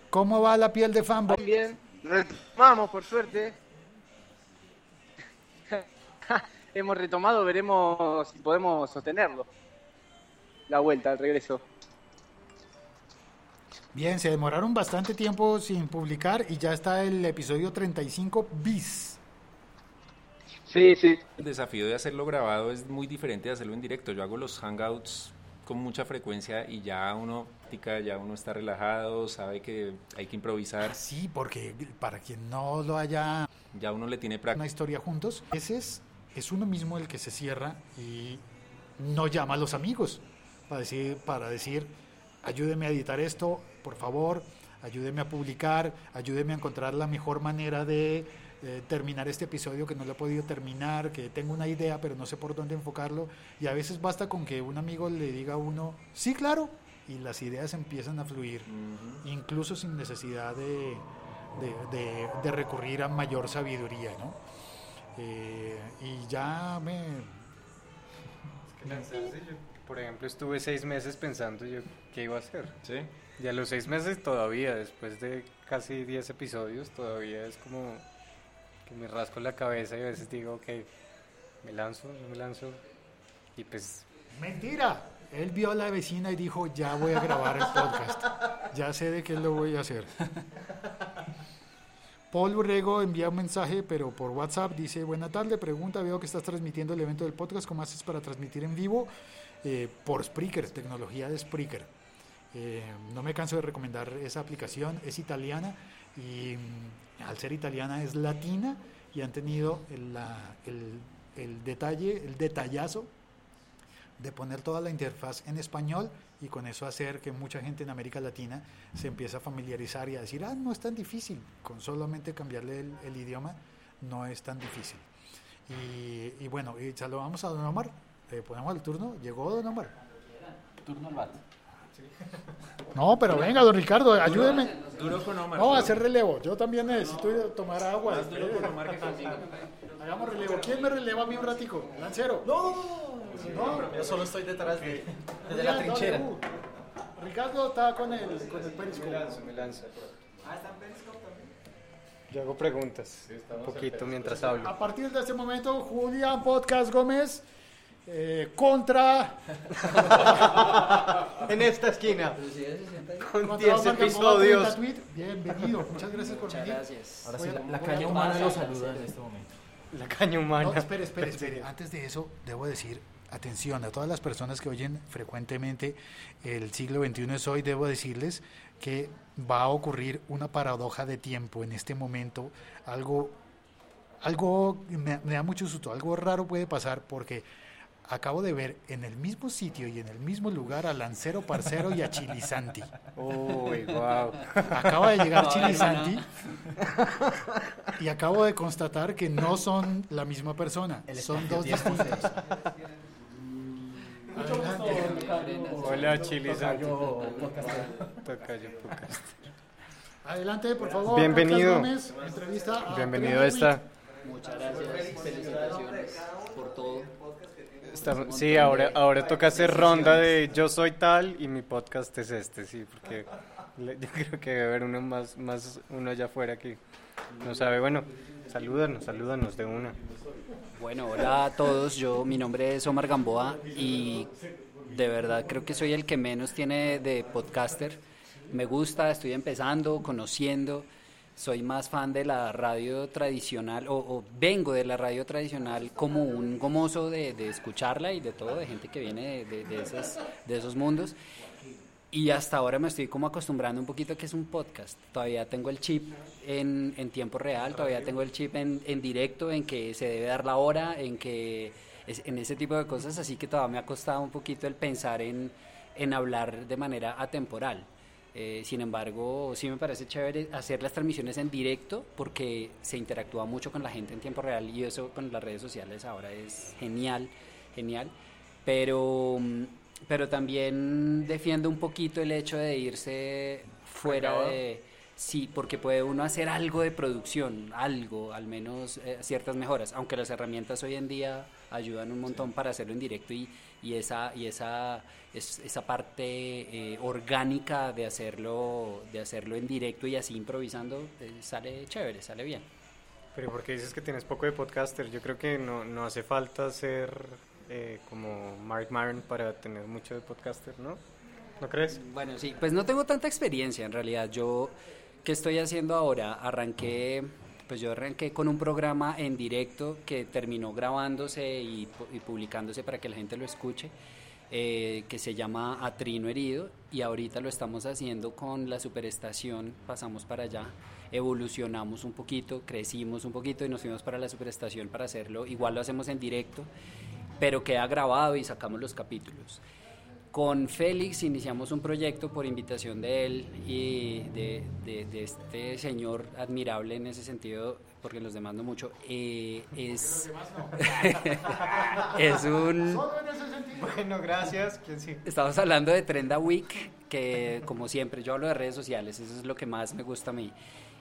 ¿Cómo va la piel de fanboy? Bien, retomamos por suerte. Hemos retomado, veremos si podemos sostenerlo. La vuelta, el regreso. Bien, se demoraron bastante tiempo sin publicar y ya está el episodio 35 bis. Sí, sí. El desafío de hacerlo grabado es muy diferente de hacerlo en directo. Yo hago los hangouts con mucha frecuencia y ya uno, tica, ya uno está relajado, sabe que hay que improvisar. Sí, porque para quien no lo haya Ya uno le tiene una práctica. historia juntos, ese es, es uno mismo el que se cierra y no llama a los amigos para decir, para decir, ayúdeme a editar esto, por favor, ayúdeme a publicar, ayúdeme a encontrar la mejor manera de eh, terminar este episodio que no lo he podido terminar, que tengo una idea pero no sé por dónde enfocarlo y a veces basta con que un amigo le diga a uno, sí, claro, y las ideas empiezan a fluir, incluso sin necesidad de, de- de- de recurrir a mayor sabiduría, ¿no? Eh, y ya me... Por ejemplo, estuve seis meses pensando yo qué iba a hacer. ¿Sí? Y a los seis meses todavía, después de casi 10 episodios, todavía es como que me rasco la cabeza y a veces digo, ok, me lanzo, no me lanzo. Y pues, Mentira. Él vio a la vecina y dijo, ya voy a grabar el podcast. Ya sé de qué lo voy a hacer. Paul Urrego envía un mensaje, pero por WhatsApp, dice, buena tarde, pregunta, veo que estás transmitiendo el evento del podcast, ¿cómo haces para transmitir en vivo? Eh, por Spreaker, tecnología de Spreaker. Eh, no me canso de recomendar esa aplicación, es italiana y mm, al ser italiana es latina y han tenido el, detalle, el detallazo de poner toda la interfaz en español y con eso hacer que mucha gente en América Latina se empiece a familiarizar y a decir, ah, no es tan difícil, con solamente cambiarle el, idioma no es tan difícil. Y, y bueno, y saludamos a Don Omar, le ponemos el turno, llegó Don Omar. Turno al. No, pero venga, Don Ricardo, ayúdeme. Duro con Omar. No, hacer relevo, yo también necesito ir a tomar agua. Más duro con Omar que. Hagamos relevo, ¿quién me releva a mí un ratico? Lancero. No, no, Yo solo estoy detrás de, dale, uh. Ricardo está con el, con el periscope. me lanzo, me lanzo. Yo hago preguntas un poquito mientras hablo. A partir de este momento, Julián Podcast Gómez eh, contra, en esta esquina, con contra 10 Omar Gamboa, episodios. 30 tweet. Bienvenido, muchas gracias por venir. Gracias. Ahora sí, la, caña humana lo saluda en este momento. La caña humana. No, espere, espere, espere. Antes de eso, debo decir, atención a todas las personas que oyen frecuentemente el siglo XXI es hoy, debo decirles que va a ocurrir una paradoja de tiempo en este momento. Algo, algo me, me da mucho susto, algo raro puede pasar porque acabo de ver en el mismo sitio y en el mismo lugar a Lancero Parcero y a Chilizanti. Uy, wow. Acaba de llegar Chilizanti y acabo de constatar que no son la misma persona, son dos distintos. Hola, Chili Santi. Tocayo podcast. Adelante, por favor. Bienvenido. Gómez, entrevista a Bienvenido a esta. Muchas gracias. Felicitaciones por todo. Sí, ahora, ahora toca hacer ronda de yo soy tal y mi podcast es este, sí, porque yo creo que debe haber uno más, más uno allá afuera que no sabe. Bueno, salúdanos, salúdanos de una. Bueno, hola a todos. Yo, mi nombre es Omar Gamboa y de verdad creo que soy el que menos tiene de podcaster. Me gusta, estoy empezando, conociendo. Soy más fan de la radio tradicional o, vengo de la radio tradicional como un gomoso de, escucharla y de todo, de gente que viene de, de- esos mundos. Y hasta ahora me estoy como acostumbrando un poquito que es un podcast. Todavía tengo el chip en, en tiempo real, todavía tengo el chip en, en directo, en que se debe dar la hora, en que en ese tipo de cosas, así que todavía me ha costado un poquito el pensar en, en hablar de manera atemporal. Eh, sin embargo, sí me parece chévere hacer las transmisiones en directo porque se interactúa mucho con la gente en tiempo real y eso con las redes sociales ahora es genial, genial. Pero, mm, pero también defiendo un poquito el hecho de irse fuera de... Sí, porque puede uno hacer algo de producción, algo, al menos eh, ciertas mejoras, aunque las herramientas hoy en día ayudan un montón para hacerlo en directo y, y esa y esa es- esa parte eh, orgánica de hacerlo de hacerlo en directo y así improvisando eh, sale chévere, sale bien. Pero porque dices que tienes poco de podcaster, yo creo que no, no hace falta ser eh, como Mark Maron para tener mucho de podcaster, ¿no? ¿No crees? Bueno, sí, pues no tengo tanta experiencia en realidad. Yo, ¿qué estoy haciendo ahora? Arranqué, pues yo arranqué con un programa en directo que terminó grabándose y, pu- y publicándose para que la gente lo escuche. eh, que se llama Atrino Herido y ahorita lo estamos haciendo con la superestación, pasamos para allá, evolucionamos un poquito, crecimos un poquito y nos fuimos para la superestación para hacerlo, igual lo hacemos en directo, pero queda grabado y sacamos los capítulos. Con Félix iniciamos un proyecto por invitación de él y de, de- de este señor admirable en ese sentido, porque los demás no mucho. eh, es, es un... Bueno, gracias. ¿Quién sí? Estamos hablando de Trenda Week, que como siempre yo hablo de redes sociales, eso es lo que más me gusta a mí.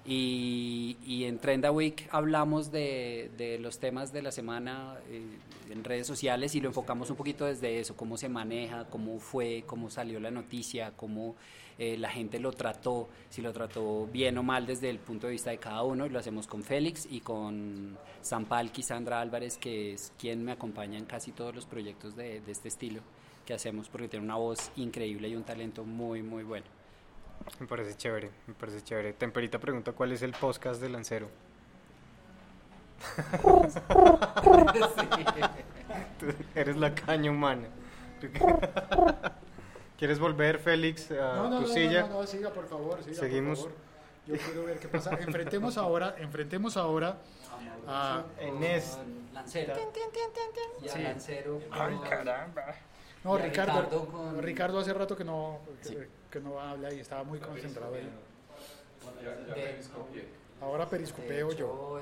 Y, y en Trenda Week hablamos de, de los temas de la semana eh, en redes sociales y lo enfocamos un poquito desde eso, cómo se maneja, cómo fue, cómo salió la noticia, cómo eh, la gente lo trató, si lo trató bien o mal desde el punto de vista de cada uno. Y lo hacemos con Félix y con Sampalki, Sandra Álvarez, que es quien me acompaña en casi todos los proyectos de, de este estilo que hacemos porque tiene una voz increíble y un talento muy, muy bueno. Me parece chévere, me parece chévere. Temperita pregunta cuál es el podcast de Lancero. Tú eres la caña humana. ¿Quieres volver, Félix, a No, no, tu no, silla? no, no, siga por favor, siga Seguimos. por favor. Yo quiero ver qué pasa. Enfrentemos ahora, enfrentemos ahora a Enes. Lancero. Y a. Lancero. Ay, caramba. No, Ricardo, Ricardo hace rato que no, que no habla y estaba muy concentrado ahí. Ahora periscopeo yo.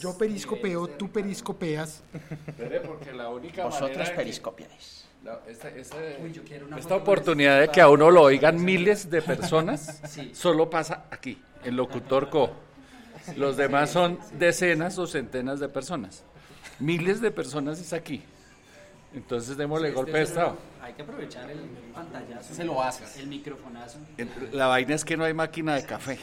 Yo periscopeo, tú periscopeas. Porque la única Vosotros periscopiáis. No, esta, Uy, oportunidad de que a uno lo oigan miles de personas Sí. solo pasa aquí, en Locutor Co. Los demás son decenas o centenas de personas. Miles de personas es aquí. Entonces démosle golpe de estado. Hay que aprovechar el pantallazo. Se lo haces. El microfonazo. La vaina es que no hay máquina de café.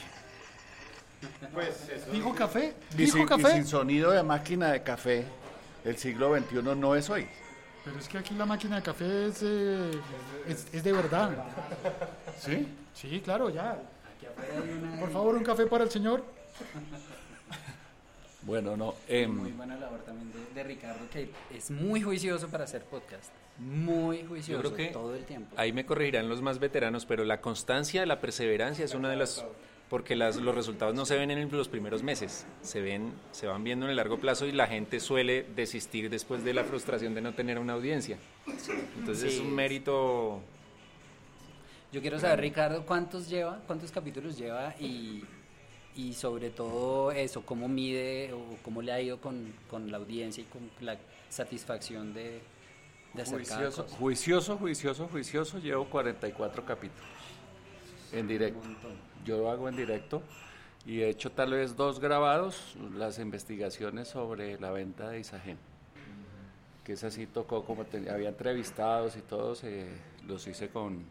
¿Dijo café? Y ¿Dijo sin, y café? sin sonido de máquina de café, el siglo XXI no es hoy. Pero es que aquí la máquina de café es, eh, es, es de verdad. ¿Sí? Sí, claro, ya. Por favor, un café para el señor. Bueno, no. em, Muy buena labor también de, de Ricardo, que es muy juicioso para hacer podcast. Muy juicioso Yo creo que todo el tiempo. ahí me corregirán los más veteranos, pero la constancia, la perseverancia es una de las porque las, los resultados no se ven en los primeros meses, se ven, se van viendo en el largo plazo y la gente suele desistir después de la frustración de no tener una audiencia. Entonces es un mérito. Yo quiero saber, Ricardo, cuántos lleva, cuántos capítulos lleva y, y sobre todo eso, cómo mide o cómo le ha ido con, con la audiencia y con la satisfacción de, de hacer Juicioso, juicioso, juicioso, juicioso, llevo 44 capítulos en directo. Yo lo hago en directo y he hecho tal vez dos grabados, las investigaciones sobre la venta de Isagen. Que es así, tocó como te- había entrevistados y todos, eh, los hice con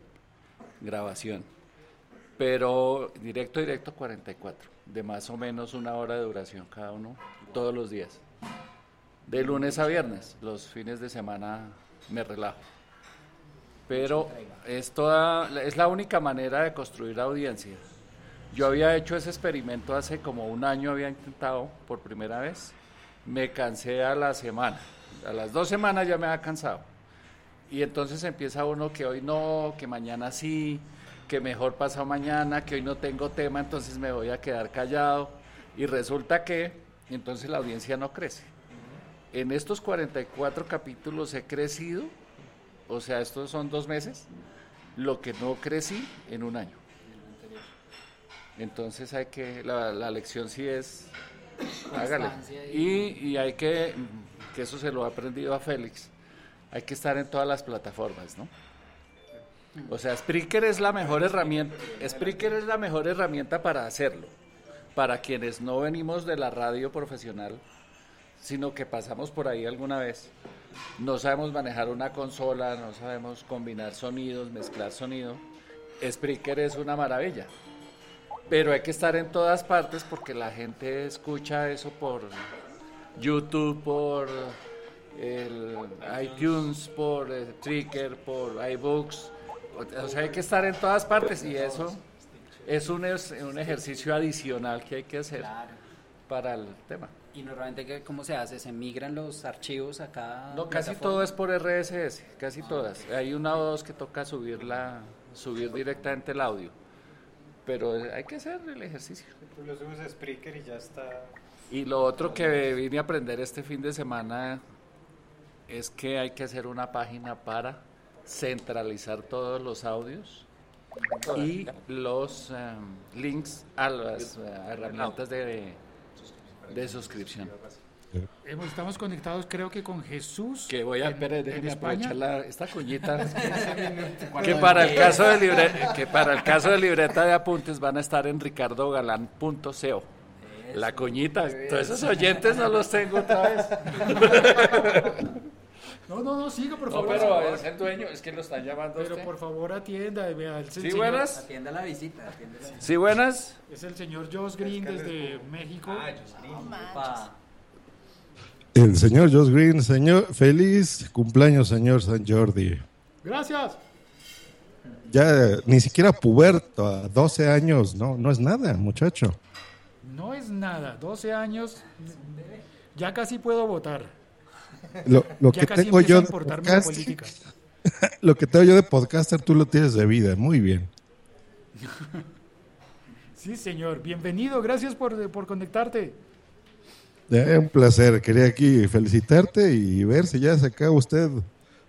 grabación. Pero directo, directo 44, de más o menos una hora de duración cada uno, todos los días. De lunes a viernes, los fines de semana me relajo. Pero es, toda, es la única manera de construir audiencia. Yo había hecho ese experimento hace como un año, había intentado por primera vez. Me cansé a la semana. A las dos semanas ya me había cansado. Y entonces empieza uno que hoy no, que mañana sí, que mejor pasado mañana, que hoy no tengo tema, entonces me voy a quedar callado. Y resulta que entonces la audiencia no crece. En estos 44 capítulos he crecido, o sea, estos son dos meses, lo que no crecí en un año. Entonces hay que, la, la lección sí es, hágale. Y, y hay que, que eso se lo he aprendido a Félix, hay que estar en todas las plataformas, ¿no? O sea, Spreaker es la mejor herramienta, Spreaker es la mejor herramienta para hacerlo. Para quienes no venimos de la radio profesional, sino que pasamos por ahí alguna vez. No sabemos manejar una consola, no sabemos combinar sonidos, mezclar sonido. Spreaker es una maravilla. Pero hay que estar en todas partes porque la gente escucha eso por YouTube, por iTunes, por eh, Tricker, por iBooks. O sea, hay que estar en todas partes y eso es un, es un ejercicio adicional que hay que hacer para el tema. ¿Y normalmente cómo se hace? ¿Se migran los archivos a cada No, casi plataforma? todo es por RSS, casi todas. Hay una o dos que toca subirla, subir directamente el audio. Pero hay que hacer el ejercicio. Lo subes a Spreaker y ya está. Y lo otro que vine a aprender este fin de semana es que hay que hacer una página para centralizar todos los audios y los em, links a las eh, herramientas de, de suscripción. Hemos- Estamos conectados creo que con Jesús. Que voy a en- en déjeme España. aprovechar la- esta cuñita. que para el caso de libre, que para el caso de libreta de apuntes van a estar en ricardogalán.co. La cuñita, todos esos oyentes no los tengo otra vez. No, no, no, siga por No, favor. pero es el dueño, es que lo están llamando Pero usted. por favor atienda, vea, el Sí, señor- buenas. Atienda la visita. atienda la visita. Sí, buenas. Es el señor Josh Green desde México. Pa- El señor Josh Green, señor, feliz cumpleaños, señor San Jordi. Gracias. Ya ni siquiera puberto, a 12 años, no, no es nada, muchacho. No es nada, 12 años, ya casi puedo votar. Lo, lo Ya que casi tengo yo de podcaster, lo que tengo yo de podcaster, tú lo tienes de vida, muy bien. Sí, señor, bienvenido, gracias por, por conectarte. Eh, un placer, quería aquí felicitarte y ver si ya saca usted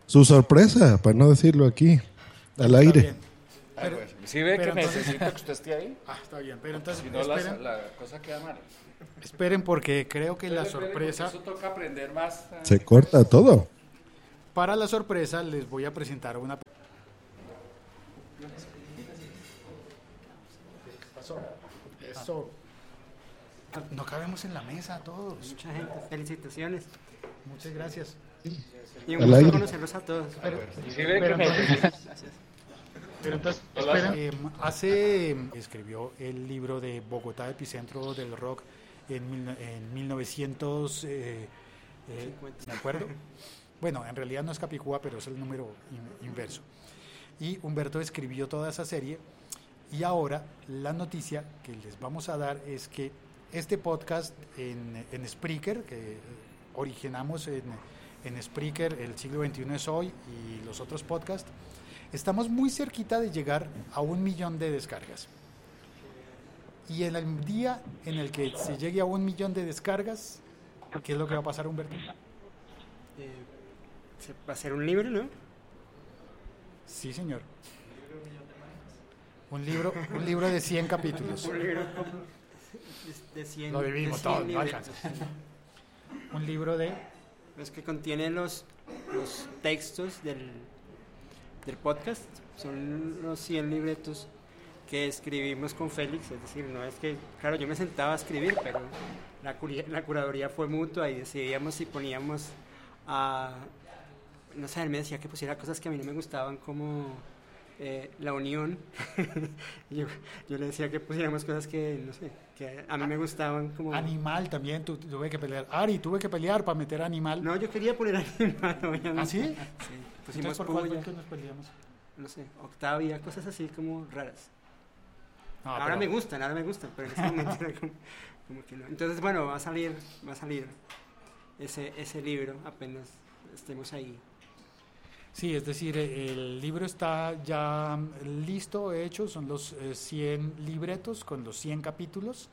su sorpresa, para no decirlo aquí, al aire. Pero- Si ve que entonces- necesito que usted esté ahí. Ah, está bien, pero entonces Si no, la, la cosa queda mal. Esperen porque creo que la sorpresa, Eso toca aprender más. eh. Se corta todo. para la sorpresa les voy a presentar una... ¿Qué pasó? Eso. No cabemos en la mesa todos. Mucha gente, felicitaciones. Muchas gracias. Y un gusto conocerlos a todos. Pero, pero entonces, eh, hace, escribió el libro de Bogotá, epicentro del rock, en, en 1900, eh, eh, ¿me acuerdo? Bueno, en realidad no es Capicúa, pero es el número in- inverso. Y Humberto escribió toda esa serie y ahora la noticia que les vamos a dar es que este podcast en, en Spreaker, que originamos en, en Spreaker, El siglo XXI es hoy y los otros podcasts, estamos muy cerquita de llegar a un millón de descargas. Y en el día en el que se llegue a un millón de descargas, ¿qué es lo que va a pasar, Humberto? Eh, va a ser un libro, ¿no? Sí, señor. Un libro, un libro de 100 capítulos. Un libro de, de 100 Lo vivimos de 100 todo, no alcanza. Un libro de... Los que contienen los, los textos del, del podcast son los 100 libretos que escribimos con Félix, es decir, no es que, claro, yo me sentaba a escribir, pero la, la curaduría fue mutua y decidíamos si poníamos a, no sé, él me decía que pusiera cosas que a mí no me gustaban como eh, la unión, yo, yo le decía que pusiéramos cosas que, no sé, que a mí me gustaban como... Animal también, tu- tuve que pelear. Ari, tuve que pelear para meter animal. No, yo quería poner animal, obviamente. ¿Ah, sí? Sí, pusimos Entonces, ¿por cuál nos peleamos? no sé, Octavia, cosas así como raras. No, ahora pero- me gustan, ahora me gustan, pero en ese momento era como, como que no. Entonces, bueno, va a salir, va a salir ese, ese libro apenas estemos ahí. Sí, es decir, eh, el libro está ya listo, hecho, son los eh, 100 libretos con los 100 capítulos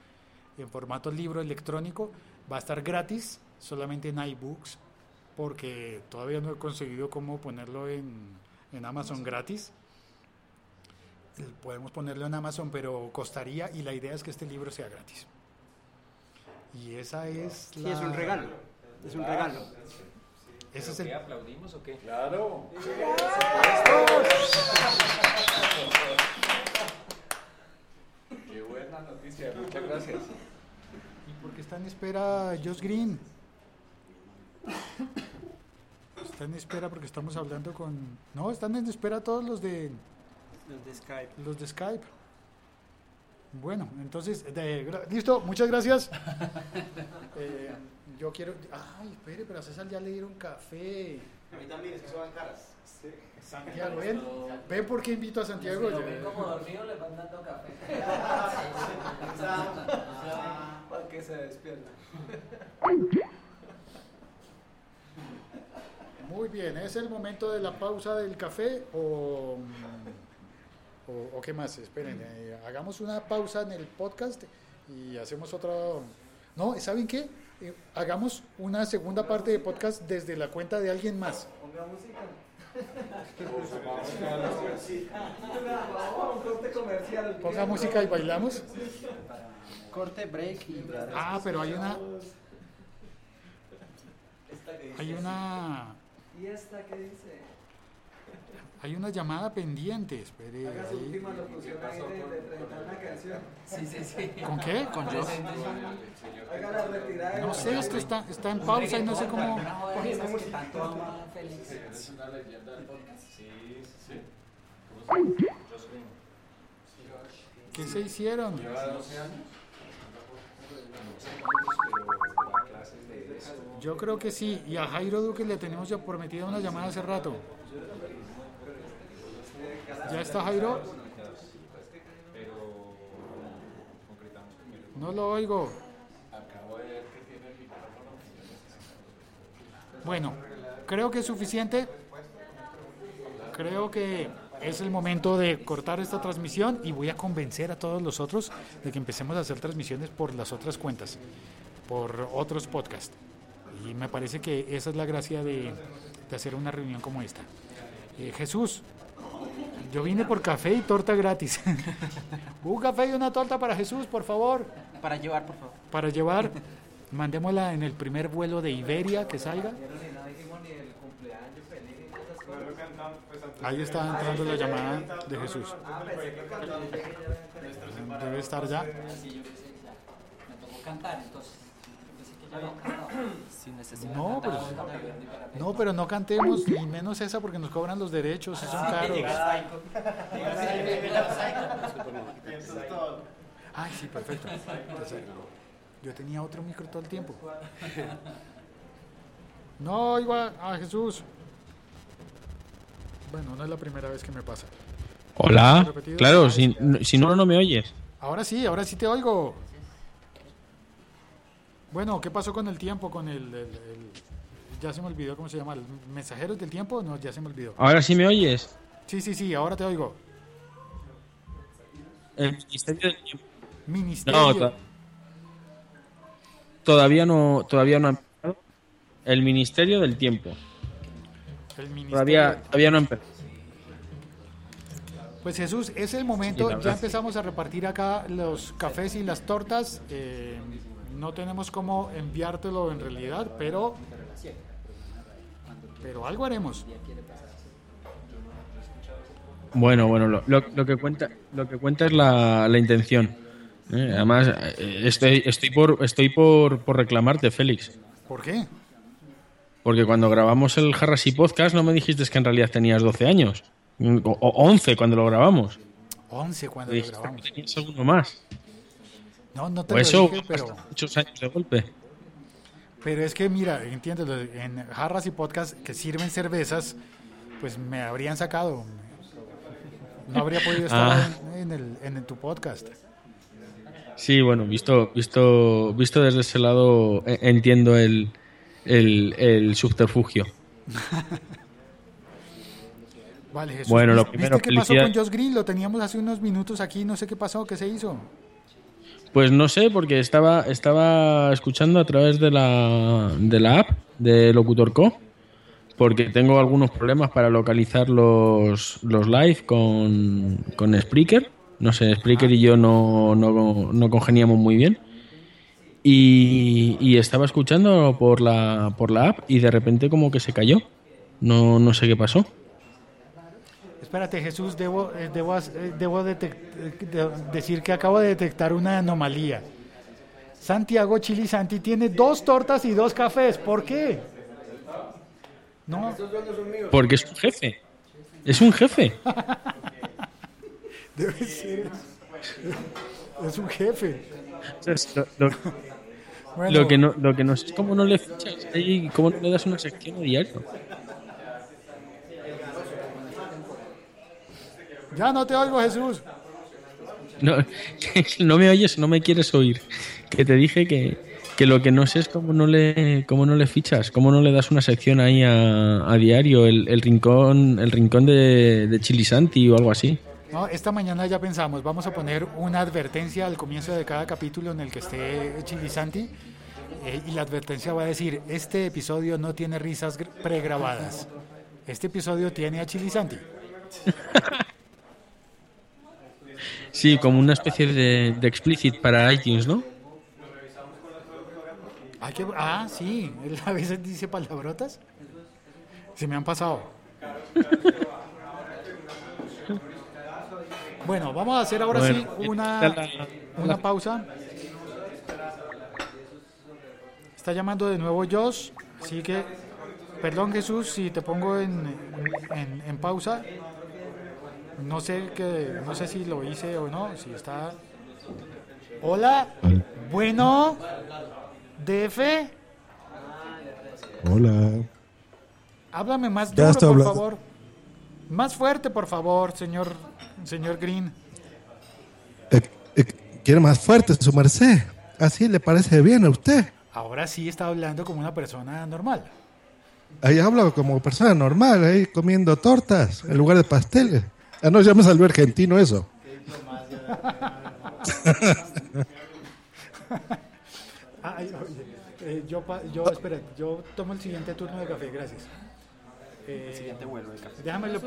en formato libro electrónico. Va a estar gratis, solamente en iBooks, porque todavía no he conseguido cómo ponerlo en, en Amazon gratis. Podemos ponerlo en Amazon, pero costaría y la idea es que este libro sea gratis. Y esa es Sí, la... es un regalo, es un regalo. Ese es ¿Qué, el... aplaudimos o qué? Claro. Qué buena noticia, muchas gracias. ¿Y por qué está en espera Josh Green? Está en espera porque estamos hablando con... No, están en espera todos los de Los de Skype. los de Skype. Bueno, entonces, de- listo, muchas gracias. Eh, yo quiero... Ay, espere, pero a César ya le dieron café. A mí también, es que son caras. Santiago, ¿ven? ¿Ven por qué invito a Santiago? Lo Yo- ven como dormido, le van dando café. Para que se se despierta. Muy bien, ¿es el momento de la pausa del café o, o, o qué más? Esperen, eh, hagamos una pausa en el podcast y hacemos otra... No, ¿saben qué? Eh, hagamos una segunda parte de podcast desde la cuenta de alguien más. Ponga música. Ponga música y bailamos. Corte, break y... Ah, pero hay una... Hay una... ¿Y esta qué dice? Hay una llamada pendiente, espere. Haga su ahí. última locución ahí de, de presentar una canción. Sí, sí, sí. ¿Con qué? Con yo. Haga la retirada. de No sé, esto está, está en pausa y no sé cómo... Porque esas que tanto ama Félix. Es una leyenda del podcast. Sí, sí. ¿Qué se hicieron? Lleva 12 años. Yo creo que sí. Y a Jairo Duque le tenemos ya prometida una llamada hace rato. ¿Ya está Jairo? No lo oigo. Acabo de ver que tiene el micrófono. Bueno, creo que es suficiente. Creo que es el momento de cortar esta transmisión y voy a convencer a todos los otros de que empecemos a hacer transmisiones por las otras cuentas, por otros podcasts. Y me parece que esa es la gracia de, de hacer una reunión como esta. Eh, Jesús, yo vine por café y torta gratis. Un café y una torta para Jesús, por favor. Para llevar, por favor. Para llevar, mandémosla en el primer vuelo de Iberia que salga. Ahí está entrando la llamada de Jesús. Debe estar ya. Me tocó cantar, entonces. No, de pero, no, pero no cantemos, ni menos esa porque nos cobran los derechos y son caros. Ay, sí, perfecto. Entonces, yo tenía otro micro todo el tiempo. No oigo a, Jesús. Bueno, no es la primera vez que me pasa. Hola. Claro, si, si no, no me oyes. Ahora sí, ahora sí te oigo. Bueno, ¿qué pasó con el tiempo? Con el, el- el- ya se me olvidó cómo se llama, ¿el mensajeros del tiempo? No, ya se me olvidó. Ahora sí me oyes. Sí, sí, sí, ahora te oigo. El Ministerio del Tiempo. Ministerio. No, to- todavía no, todavía no ha empezado. El Ministerio del Tiempo. El ministerio. Todavía, todavía no ha empezado. Pues Jesús, es el momento, Sí, ya empezamos a repartir acá los cafés y las tortas. eh, no tenemos cómo enviártelo en realidad, pero, pero algo haremos. Bueno, bueno, lo, lo- lo que cuenta, lo que cuenta es la, la intención. ¿eh? Además, eh, estoy, estoy por, estoy por, por reclamarte, Félix. ¿Por qué? Porque cuando grabamos el Harrasy Podcast no me dijiste que en realidad tenías 12 años. O, o 11 cuando lo grabamos. 11 cuando lo grabamos. tenías alguno más. No, no te O lo eso, dije, pero, muchos años de golpe. pero es que mira, entiéndelo, en Jarras y Podcast que sirven cervezas, pues me habrían sacado. No habría podido estar Ah. en, en el, en tu podcast. Sí, bueno, visto, visto, visto desde ese lado, e- entiendo el, el, el subterfugio. Vale, Jesús. Bueno, lo ¿viste- primero, ¿Viste qué pasó felicidad- con Josh Green? Lo teníamos hace unos minutos aquí, no sé qué pasó, qué se hizo. Pues no sé, porque estaba, estaba escuchando a través de la, de la app de Locutor Co. Porque tengo algunos problemas para localizar los, los live con, con Spreaker. No sé, Spreaker y yo no, no, no congeniamos muy bien. Y, y estaba escuchando por la, por la app y de repente como que se cayó. No, no sé qué pasó. Espérate, Jesús, debo, eh, debo, eh, debo eh, de- decir que acabo de detectar una anomalía. Santiago Chili Santi tiene dos tortas y dos cafés. ¿Por qué? No. Porque es un jefe. Es un jefe. Debe ser. Es un jefe. Lo, lo- Bueno. lo que no, lo que no sé es cómo no le fichas ahí, cómo no le das una sección a diario. Ya no te oigo, Jesús. No, no me oyes, no me quieres oír. Que te dije que, que lo que no sé es cómo no le, cómo no le fichas, cómo no le das una sección ahí a, a diario, el, el rincón, el rincón de, de Chilisanti o algo así. No, esta mañana ya pensamos, vamos a poner una advertencia al comienzo de cada capítulo en el que esté Chilisanti. eh, y la advertencia va a decir, este episodio no tiene risas gr- pregrabadas. Este episodio tiene a Chilisanti. Sí, como una especie de, de explicit para iTunes, ¿no? Ay, qué- ah, sí, él a veces dice palabrotas. Se me han pasado. Bueno, vamos a hacer ahora Bueno, sí una, una pausa. Está llamando de nuevo Josh, así que, perdón Jesús, si te pongo en, en, en pausa. No sé que, no sé si lo hice o no, si está. Hola, bueno, DF, Hola. háblame más duro, por hablando. favor. Más fuerte, por favor, señor, señor Green. Eh, eh, ¿Quiere más fuerte, su merced? ¿Así le parece bien a usted? Ahora sí está hablando como una persona normal. Ahí hablo como persona normal, ahí comiendo tortas en lugar de pasteles. Ah, no, ya me salió argentino eso. Ay, oye, eh, yo, espera, yo tomo el siguiente turno de café, gracias. Eh, El siguiente vuelo de café. Déjame,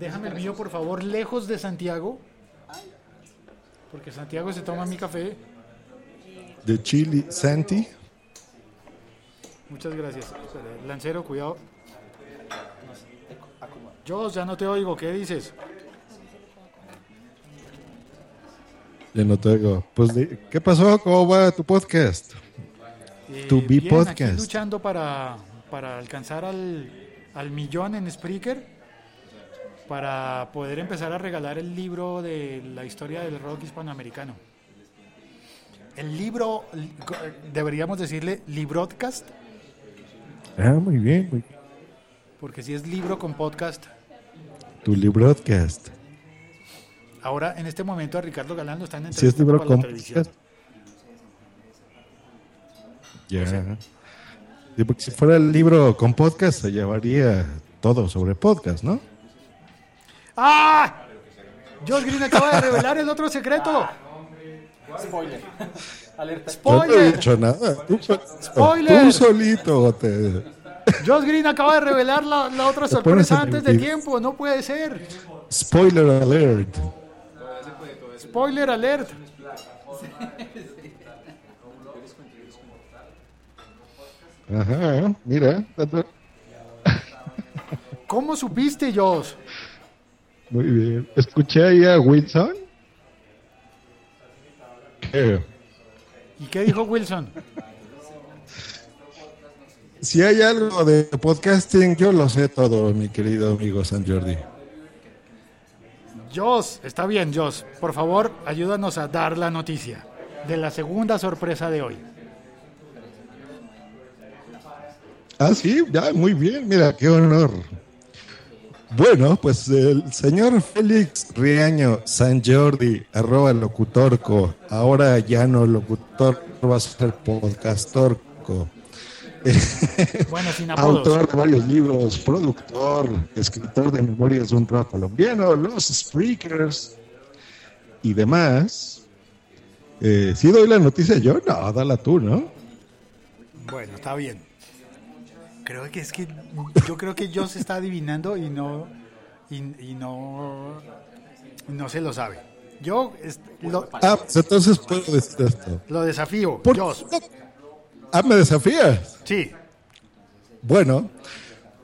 déjame el mío, por favor, lejos de Santiago. Porque Santiago se toma mi café. De Chili Santi. Muchas gracias. Lancero, cuidado. Yo ya no te oigo, ¿qué dices? Ya no te oigo. Pues, ¿qué pasó? ¿Cómo va tu podcast? Eh, tu B aquí podcast. luchando para, para alcanzar al, al millón en Spreaker, para poder empezar a regalar el libro de la historia del rock hispanoamericano. El libro, deberíamos decirle librodcast, Ah, muy bien. muy bien. porque si es libro con podcast. Tu librodcast. Ahora, en este momento, a Ricardo Galán lo están Si es entrevistando libro para la con televisión. podcast. Ya. Sí, porque si fuera el libro con podcast, se llevaría todo sobre podcast, ¿no? ¡Ah! Josh Green acaba de revelar el otro secreto. Spoiler. Alerta. Yo no he ¡Spoiler! dicho nada. Tú, sol- Spoiler. tú solito te. Josh Green acaba de revelar la, la otra sorpresa antes de tiempo. No puede ser. Spoiler alert. Spoiler alert. Ajá, mira. ¿Cómo supiste, Josh? Muy bien. Escuché ahí a Wilson. ¿Y qué dijo Wilson? Si hay algo de podcasting, yo lo sé todo, mi querido amigo San Jordi. Josh, está bien, Josh. Por favor, ayúdanos a dar la noticia de la segunda sorpresa de hoy. Ah, sí, ya, muy bien, mira, qué honor. Bueno, pues el señor Félix Riaño San Jordi, arroba locutorco, ahora ya no locutor, va a ser podcastorco. Bueno, sin apodos. Autor de varios libros, productor, escritor de memorias de un rock colombiano, los Spreakers y demás. Eh, ¿Sí doy la noticia yo? No, dala tú, ¿no? Bueno, está bien. Creo que es que yo creo que Josh está adivinando y no y, y no y no se lo sabe. Yo lo, Ah, pues entonces puedo decir esto. lo desafío, ¿Por Josh. Ah, ¿me desafías? Sí. Bueno,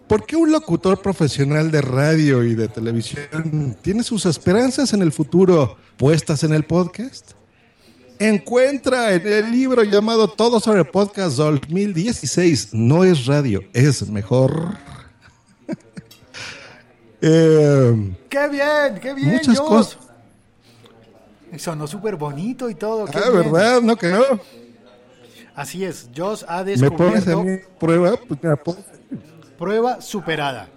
¿por qué un locutor profesional de radio y de televisión tiene sus esperanzas en el futuro puestas en el podcast? Encuentra en el libro llamado Todo sobre Podcast 2016, no es radio, es mejor. Eh, ¡Qué bien! ¡Qué bien, Muchas cosas. Sonó súper bonito y todo. qué ah, bien. ¿verdad? ¿No que no? Así es, Josh ha ¿Me descubierto mí en prueba? Pues puedo- prueba superada.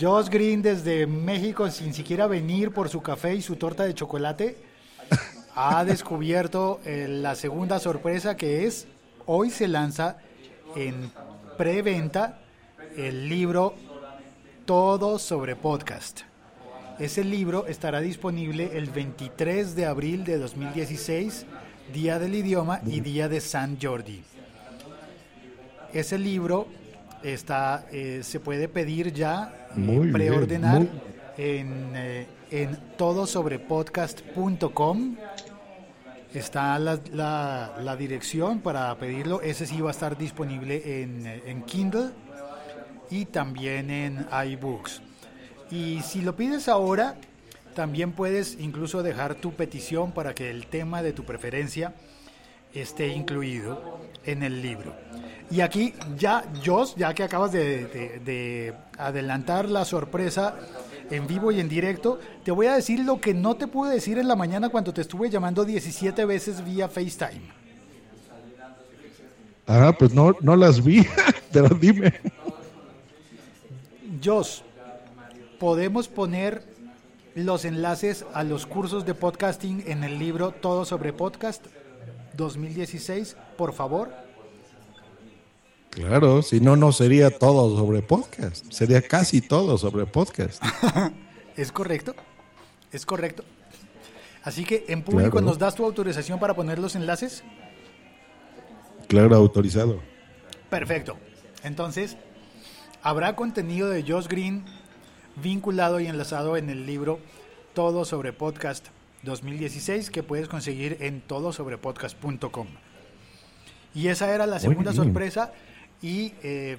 Josh Green desde México, sin siquiera venir por su café y su torta de chocolate, ha descubierto eh, la segunda sorpresa que es, hoy se lanza en preventa el libro Todo sobre podcast. Ese libro estará disponible el 23 de abril de 2016, Día del Idioma y Día de San Jordi. Ese libro está, eh, se puede pedir ya, eh, preordenar muy- en, eh, en todosobrepodcast.com. Está la, la- la dirección para pedirlo. Ese sí va a estar disponible en, eh, en Kindle y también en iBooks. Y si lo pides ahora, también puedes incluso dejar tu petición para que el tema de tu preferencia esté incluido en el libro. Y aquí ya, Jos, ya que acabas de, de- de adelantar la sorpresa en vivo y en directo, te voy a decir lo que no te pude decir en la mañana cuando te estuve llamando 17 veces vía FaceTime. Ah, pues no, no las vi, pero dime. Jos, podemos poner los enlaces a los cursos de podcasting en el libro Todo sobre Podcast 2016, por favor. Claro, si no, no sería todo sobre podcast. Sería casi todo sobre podcast. ¿Es correcto? Es correcto. Así que en público Claro. nos das tu autorización para poner los enlaces. Claro, autorizado. Perfecto. Entonces, habrá contenido de Josh Green vinculado y enlazado en el libro Todo sobre Podcast 2016 que puedes conseguir en todosobrepodcast.com. Y esa era la segunda sorpresa y, eh,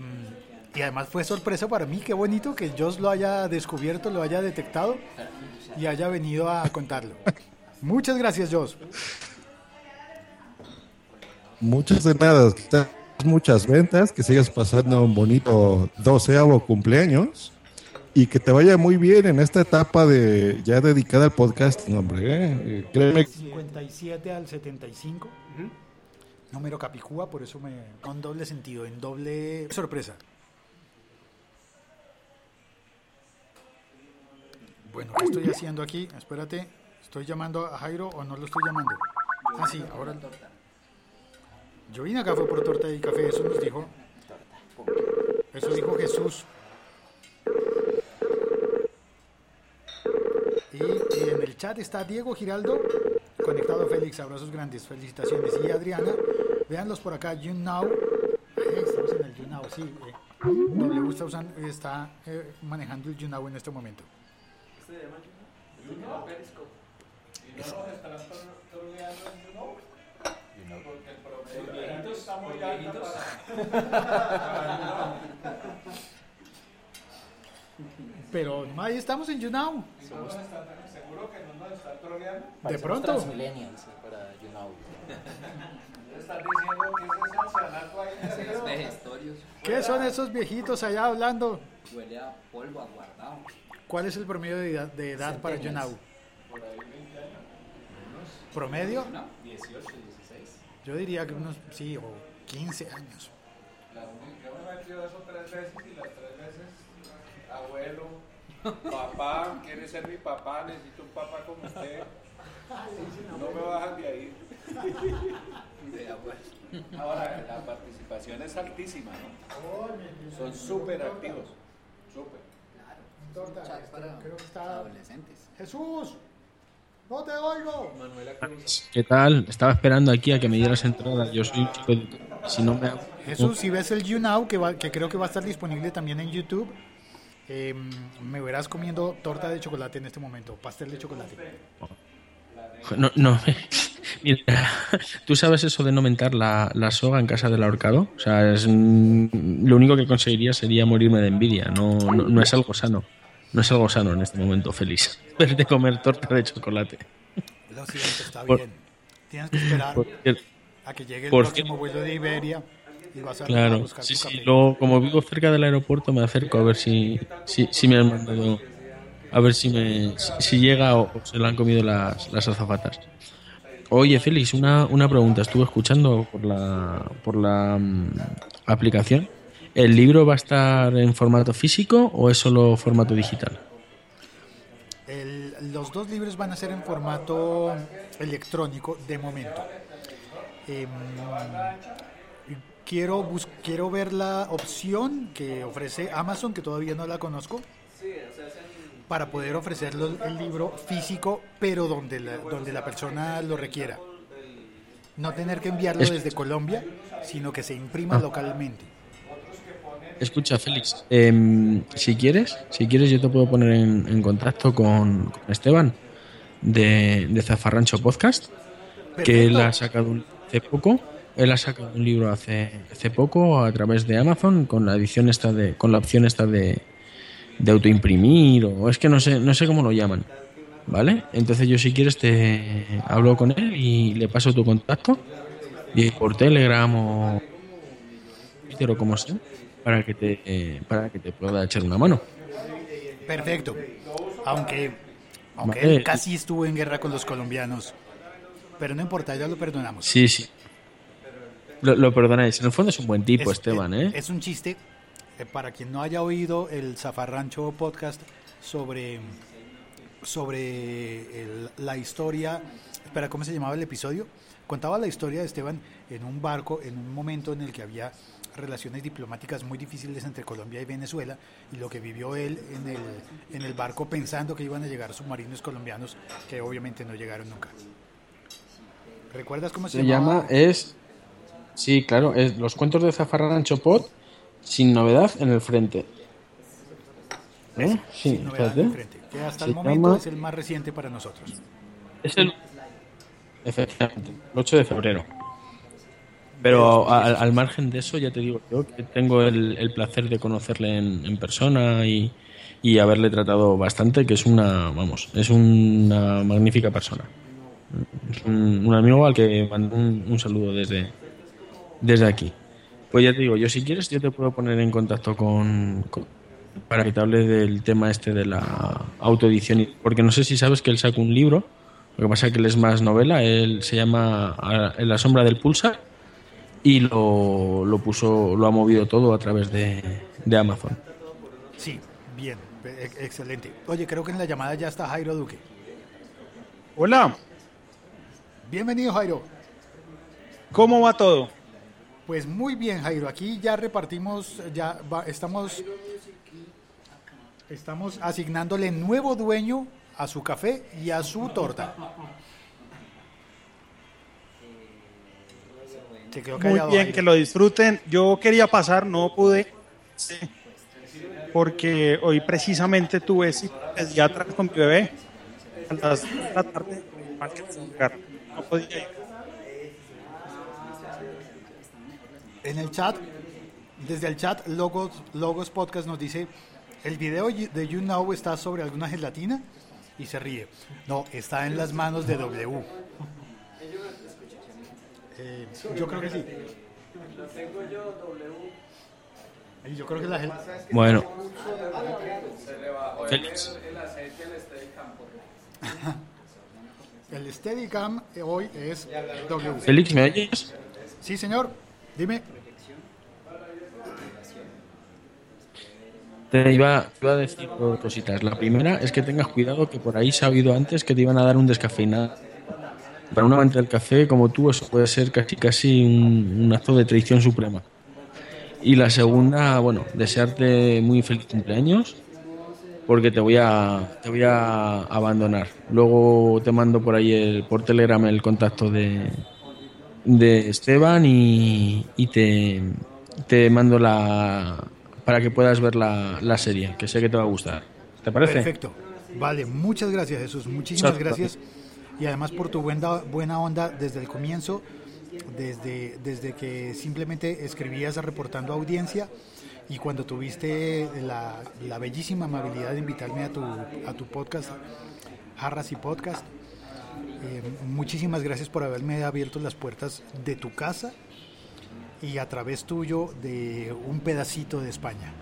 y además fue sorpresa para mí. Qué bonito que Josh lo haya descubierto, lo haya detectado y haya venido a contarlo. Muchas gracias, Josh. Muchas de nada, muchas ventas, que sigas pasando un bonito doceavo cumpleaños y que te vaya muy bien en esta etapa de ya dedicada al podcast, no, hombre, ¿eh? Créeme. 57 al 75. Número Capicúa, por eso me. Con doble sentido, en doble sorpresa. Bueno, ¿qué estoy haciendo aquí? Espérate, ¿estoy llamando a Jairo o no lo estoy llamando? Ah, sí, ahora. Yo vine acá fue por torta y café, eso nos dijo. Eso dijo Jesús. Y, y en el chat está Diego Giraldo, conectado Félix, abrazos grandes, felicitaciones. Y Adriana, véanlos por acá, You Now. Eh, estamos en el You Now, sí. eh. W está, usando- está eh, manejando el You Now en este momento. Pero ahí estamos en You Now. ¿Seguro que no nos están troleando? De pronto. Para You Know. Están diciendo que ese es ancianato ahí en Sí, el es dedo. vejestorios. ¿Qué son esos viejitos allá hablando? Huele a polvo aguardado. ¿Cuál es el promedio de edad, de edad para You Now? Por ahí 20 años. ¿Promedio? ¿No? 18, 16. Yo diría que unos, sí, o 15 años. La única- yo me he metido eso tres veces y las tres abuelo, papá, quiere ser mi papá, necesito un papá como usted. No me bajan de ahí. Ahora, la participación es altísima, ¿no? Son súper activos. Súper. Chat este, para creo que está... adolescentes. Jesús, no te oigo. ¿Qué tal? Estaba esperando aquí a que me dieras entrada. Yo soy un chico de... Si no me... Jesús, si ves el You Now, que, va- que creo que va a estar disponible también en YouTube, eh, me verás comiendo torta de chocolate en este momento, pastel de chocolate. No, no. Mira, ¿tú sabes eso de no mentar la, la soga en casa del ahorcado? O sea, es, mm, lo único que conseguiría sería morirme de envidia. No, no, no es algo sano. No es algo sano en este momento, feliz. Verte comer torta de chocolate. Lo siento, está Por- bien. Tienes que esperar por a que llegue el próximo vuelo de Iberia y vas a, a Claro, buscar sí, tu sí. café. Luego, como vivo cerca del aeropuerto, me acerco a ver si, si, si me han mandado, a ver si me si, si llega o, o se lo han comido las, las azafatas. Oye, Félix, una, una pregunta. Estuve escuchando por la, por la mm, aplicación ¿El libro va a estar en formato físico o es solo formato digital? El- los dos libros van a ser en formato electrónico de momento. Em, quiero, bus- quiero ver la opción que ofrece Amazon, que todavía no la conozco, para poder ofrecerlo el libro físico, pero donde la, donde la persona lo requiera. No tener que enviarlo Es- desde Colombia, sino que se imprima Ah. localmente. Escucha, Félix, em, si quieres, si quieres yo te puedo poner en, en contacto con, con Esteban de, de Zafarrancho Podcast, que él ha sacado un, hace poco, él ha sacado un libro hace, hace poco a través de Amazon con la edición esta de, con la opción esta de, de autoimprimir o es que no sé, no sé cómo lo llaman, ¿vale? Entonces yo si quieres te hablo con él y le paso tu contacto y por Telegram o Twitter o como sea para que te eh, para que te pueda echar una mano. Perfecto. Aunque, aunque Vale. él casi estuvo en guerra con los colombianos. Pero no importa, ya lo perdonamos. Sí, sí. Lo, lo perdonáis. En el fondo es un buen tipo, Es- Esteban, ¿eh? Es un chiste. eh, Para quien no haya oído el Zafarrancho podcast sobre, sobre el- la historia. Espera, ¿cómo se llamaba el episodio? Contaba la historia de Esteban en un barco, en un momento en el que había relaciones diplomáticas muy difíciles entre Colombia y Venezuela y lo que vivió él en el, en el barco pensando que iban a llegar submarinos colombianos que obviamente no llegaron nunca. ¿Recuerdas cómo se, Se llama, es... Sí, claro, es Los cuentos de Zafarrancho Pod sin novedad en el frente. ¿Eh? Sí, Sin novedad espérate. en frente, que hasta el momento llama- es el más reciente para nosotros. Es el... Efectivamente, el 8 de febrero. Pero al, al margen de eso, ya te digo yo que tengo el, el placer de conocerle en, en persona y, y haberle tratado bastante, que es una, vamos, es una magnífica persona. Es un, un amigo al que mando un, un saludo desde, desde aquí. Pues ya te digo, yo si quieres, yo te puedo poner en contacto con, con- para que te hable del tema este de la autoedición. y- Porque no sé si sabes que él sacó un libro, lo que pasa es que él es más novela, él se llama En la sombra del pulsar y lo, lo puso, lo ha movido todo a través de, de Amazon. Sí, bien, e- excelente. Oye, creo que en la llamada ya está Jairo Duque. Hola, Bienvenido, Jairo. ¿cómo va todo? Pues muy bien, Jairo. Aquí ya repartimos, ya va- estamos, estamos asignándole nuevo dueño a su café y a su torta. Se quedó Muy callado, bien, Jairo. que lo disfruten. Yo quería pasar, no pude, porque hoy precisamente tuve cita pediatra con mi bebé a las de la tarde. No podía ir. En el chat, desde el chat, Logos, Logos Podcast nos dice, el video de You Know está sobre alguna gelatina y se ríe. No, está en las manos de W. Eh, yo creo que sí. Y yo creo que la gel- Bueno. Félix. el aceite al Steadicam. El Steadicam eh, hoy es W. Félix, ¿me oyes? Sí, señor. Dime. Te iba, te iba a decir dos cositas. La primera es que tengas cuidado que por ahí se ha oído antes que te iban a dar un descafeinado. Para un amante del café como tú eso puede ser casi casi un, un acto de traición suprema. Y la segunda, bueno, desearte muy feliz cumpleaños porque te voy a te voy a abandonar. Luego te mando por ahí el, por Telegram el contacto de, de Esteban y, y te, te mando la para que puedas ver la, la serie, que sé que te va a gustar. ¿Te parece? Perfecto. Vale, muchas gracias Jesús, muchísimas gracias. Y además por tu buena, buena onda desde el comienzo, desde, desde que simplemente escribías reportando audiencia y cuando tuviste la, la bellísima amabilidad de invitarme a tu, a tu podcast, Jarras y Podcast. Eh, muchísimas gracias por haberme abierto las puertas de tu casa y a través tuyo de un pedacito de España.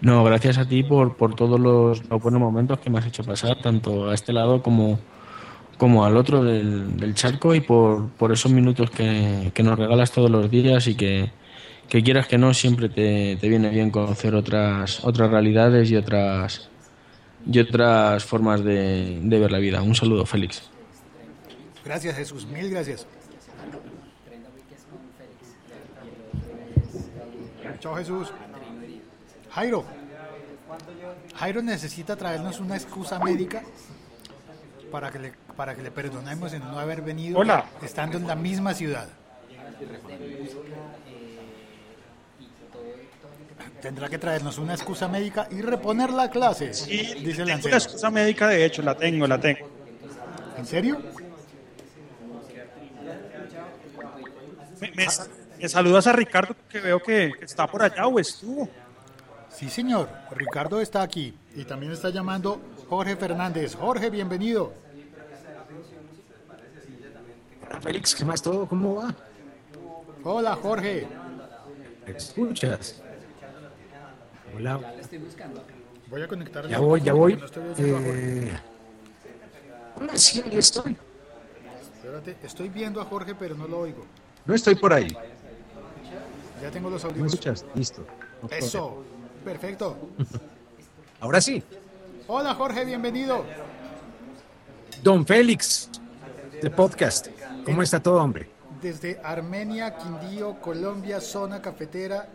No, gracias a ti por, por todos los, buenos momentos que me has hecho pasar, tanto a este lado como, como al otro del, del charco y por, por esos minutos que, que nos regalas todos los días y que, que quieras que no, siempre te, te viene bien conocer otras, otras realidades y otras, y otras formas de, de ver la vida. Un saludo, Félix. Gracias, Jesús. Mil gracias. Chao, Jesús. Jairo. Jairo necesita traernos una excusa médica para que le, para que le perdonemos en no haber venido Hola. estando en la misma ciudad. Tendrá que traernos una excusa médica y reponer la clase, dice el una anciano. excusa médica, de hecho, la tengo, la tengo. ¿En serio? Me, me- me saludas a Ricardo que veo que, que está por allá o estuvo. Sí, señor. Ricardo está aquí y también está llamando Jorge Fernández. Jorge, bienvenido. Félix, ¿qué más todo? ¿Cómo va? Hola, Jorge. ¿Me escuchas? Hola. Voy a conectar. Ya voy, ya voy. No estoy. Eh, hola, sí, ahí estoy. Espérate, estoy viendo a Jorge, pero no lo oigo. No estoy por ahí. Ya tengo los ¿Me audífonos. escuchas? Listo. Eso. Perfecto. Ahora sí. Hola, Jorge, bienvenido. Don Félix, de podcast. ¿Cómo está todo, hombre? Desde Armenia, Quindío, Colombia, zona cafetera.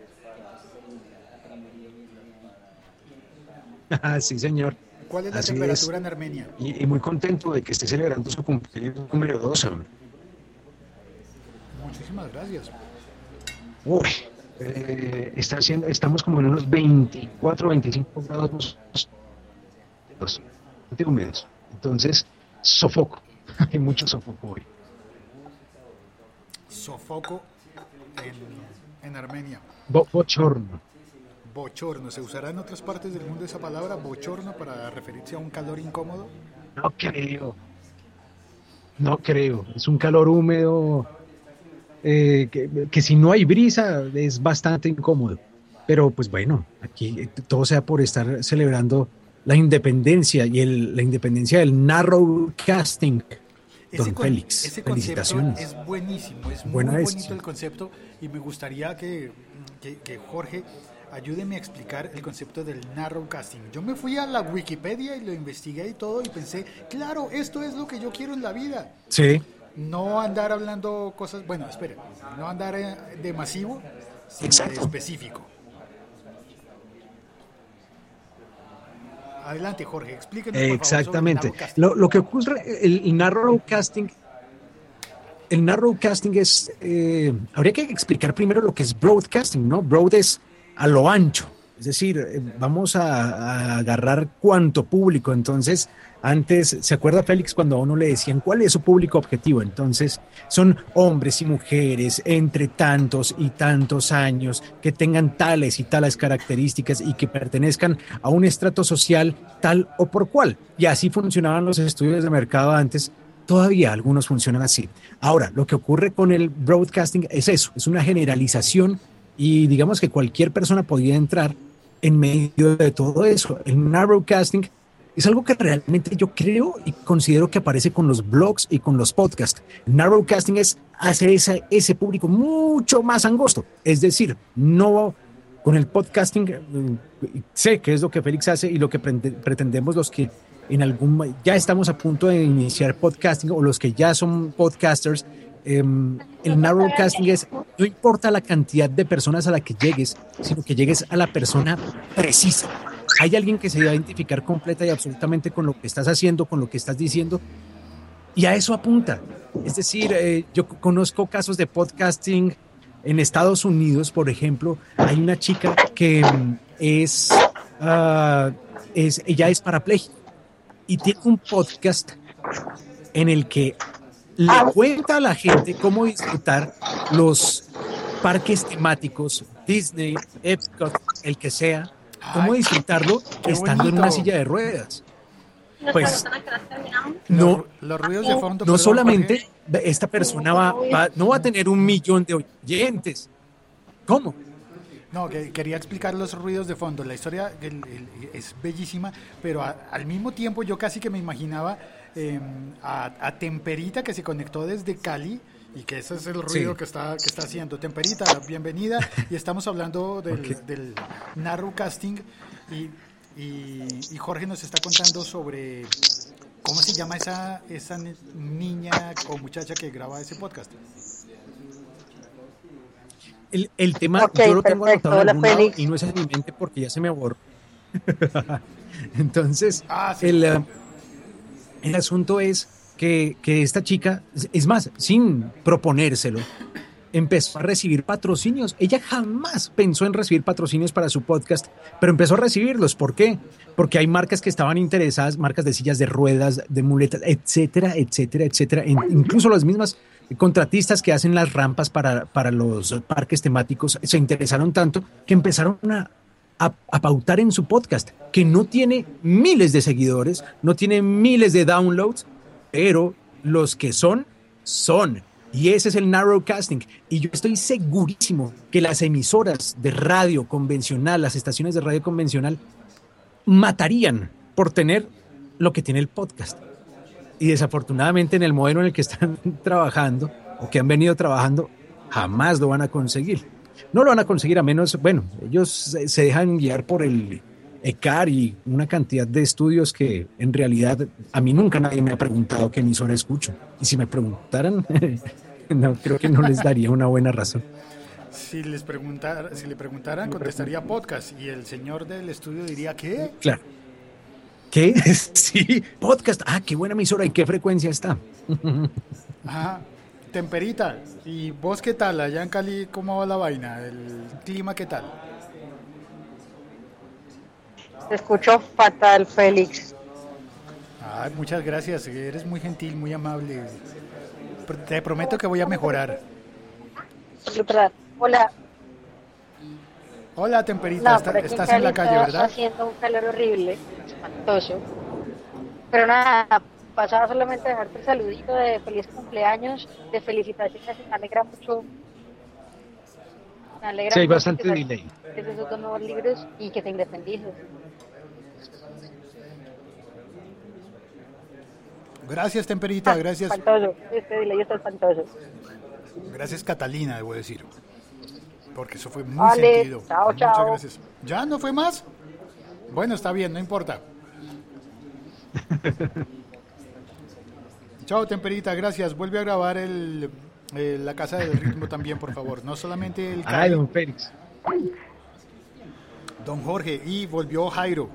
sí, señor. ¿Cuál es la Así temperatura en Armenia? Y, y muy contento de que esté celebrando su cumpleaños número 2, hombre. Muchísimas gracias. Uy, eh, está haciendo, estamos como en unos 24, 25 grados húmedos. Entonces, sofoco. Hay mucho sofoco hoy. Sofoco en, en Armenia. Bo- bochorno. Bochorno. ¿Se usará en otras partes del mundo esa palabra bochorno para referirse a un calor incómodo? No creo. No creo. Es un calor húmedo eh, que, que si no hay brisa es bastante incómodo. Pero pues bueno, aquí todo sea por estar celebrando la independencia y el- la independencia del narrowcasting. Don con- Félix, ese felicitaciones. es buenísimo, es muy Buena bonito el concepto y me gustaría que, que- que Jorge ayúdeme a explicar el concepto del narrowcasting. Yo me fui a la Wikipedia y lo investigué y todo y pensé, claro, esto es lo que yo quiero en la vida. Sí. No andar hablando cosas, bueno, espera, no andar eh, de masivo, sino de Exacto. específico. Adelante, Jorge, explíquenos. por favor, sobre el Exactamente. narrowcasting. Lo, lo que ocurre, el, el narrowcasting, el narrowcasting es, eh, habría que explicar primero lo que es broadcasting, ¿no? Broad es a lo ancho, es decir, eh, vamos a, a agarrar cuánto público. Entonces, antes, ¿se acuerda Félix cuando a uno le decían cuál es su público objetivo? Entonces, son hombres y mujeres entre tantos y tantos años que tengan tales y tales características y que pertenezcan a un estrato social tal o por cual. Y así funcionaban los estudios de mercado antes. Todavía algunos funcionan así. Ahora, lo que ocurre con el broadcasting es eso, es una generalización y digamos que cualquier persona podía entrar en medio de todo eso. El narrowcasting es algo que realmente yo creo y considero que aparece con los blogs y con los podcasts. Narrowcasting es hacer ese, ese público mucho más angosto. Es decir, no con el podcasting, eh, sé que es lo que Félix hace y lo que pretendemos los que en algún ya estamos a punto de iniciar podcasting o los que ya son podcasters. Em, el narrowcasting es no importa la cantidad de personas a la que llegues, sino que llegues a la persona precisa. Hay alguien que se va a identificar completa y absolutamente con lo que estás haciendo, con lo que estás diciendo, y a eso apunta. Es decir, eh, yo conozco casos de podcasting en Estados Unidos, por ejemplo, hay una chica que mm, es, ah, es, ella es parapléjica y tiene un podcast en el que le cuenta a la gente cómo disfrutar los parques temáticos, Disney, Epcot, el que sea, cómo disfrutarlo estando en una silla de ruedas. Pues no, Los, ruidos de fondo. no solamente esta persona va, va- no va a tener un millón de oyentes. ¿Cómo? No, que quería explicar los ruidos de fondo. La historia el- el- es bellísima, pero a- al mismo tiempo yo casi que me imaginaba eh, a, a Temperita que se conectó desde Cali y que ese es el ruido Sí. que, está, que está haciendo. Temperita, bienvenida. Y estamos hablando del, del narrowcasting y, y, y Jorge nos está contando sobre cómo se llama esa, esa ni- niña o muchacha que graba ese podcast. El, el tema Ok, yo lo tengo perfecto. anotado en Hola, algún lado y no es en mi mente porque ya se me borró. Entonces, Ah, el, eh, el asunto es que, que esta chica, es- más, sin proponérselo, empezó a recibir patrocinios. Ella jamás pensó en recibir patrocinios para su podcast, pero empezó a recibirlos. ¿Por qué? Porque hay marcas que estaban interesadas, marcas de sillas de ruedas, de muletas, etcétera, etcétera, etcétera. In- incluso las mismas contratistas que hacen las rampas para, para los parques temáticos se interesaron tanto que empezaron a, a, pautar en su podcast, que no tiene miles de seguidores, no tiene miles de downloads, pero los que son, son. Y ese es el narrowcasting. Y yo estoy segurísimo que las emisoras de radio convencional, las estaciones de radio convencional, matarían por tener lo que tiene el podcast. Y desafortunadamente en el modelo en el que están trabajando o que han venido trabajando, jamás lo van a conseguir. No lo van a conseguir a menos, bueno, ellos se, dejan guiar por el ECAR y una cantidad de estudios que en realidad a mí nunca nadie me ha preguntado qué emisora escucho. Y si me preguntaran, no, creo que no les daría una buena razón. Si les preguntara, si le preguntaran, contestaría podcast y el señor del estudio diría ¿qué? Claro. ¿Qué? Sí, podcast. Ah, qué buena emisora y qué frecuencia está. Ajá. Temperita, ¿y vos qué tal? Allá en Cali, ¿cómo va la vaina? ¿El clima qué tal? Te escucho fatal, Félix. Ay, muchas gracias, eres muy gentil, muy amable. Te prometo que voy a mejorar. Hola. Hola, Temperita, No, está- estás en la calle, está ¿verdad? haciendo un calor horrible, espantoso. Pero nada, pasaba solamente a dejarte el saludito de feliz cumpleaños, de felicitaciones, me alegra mucho. Me alegra Sí, hay mucho bastante que delay. esos dos nuevos libros y que te independices. Gracias, Temperita, Ah, gracias. Espantoso, este delay está espantoso. Gracias, Catalina, debo decir. Porque eso fue muy Vale, sentido. chao, Muchas chao. gracias. ¿Ya no fue más? Bueno, está bien, no importa. Chao, Temperita, gracias. Vuelve a grabar el, eh, la Casa del Ritmo también, por favor. No solamente el Ay, don Félix. Don Jorge, y volvió Jairo.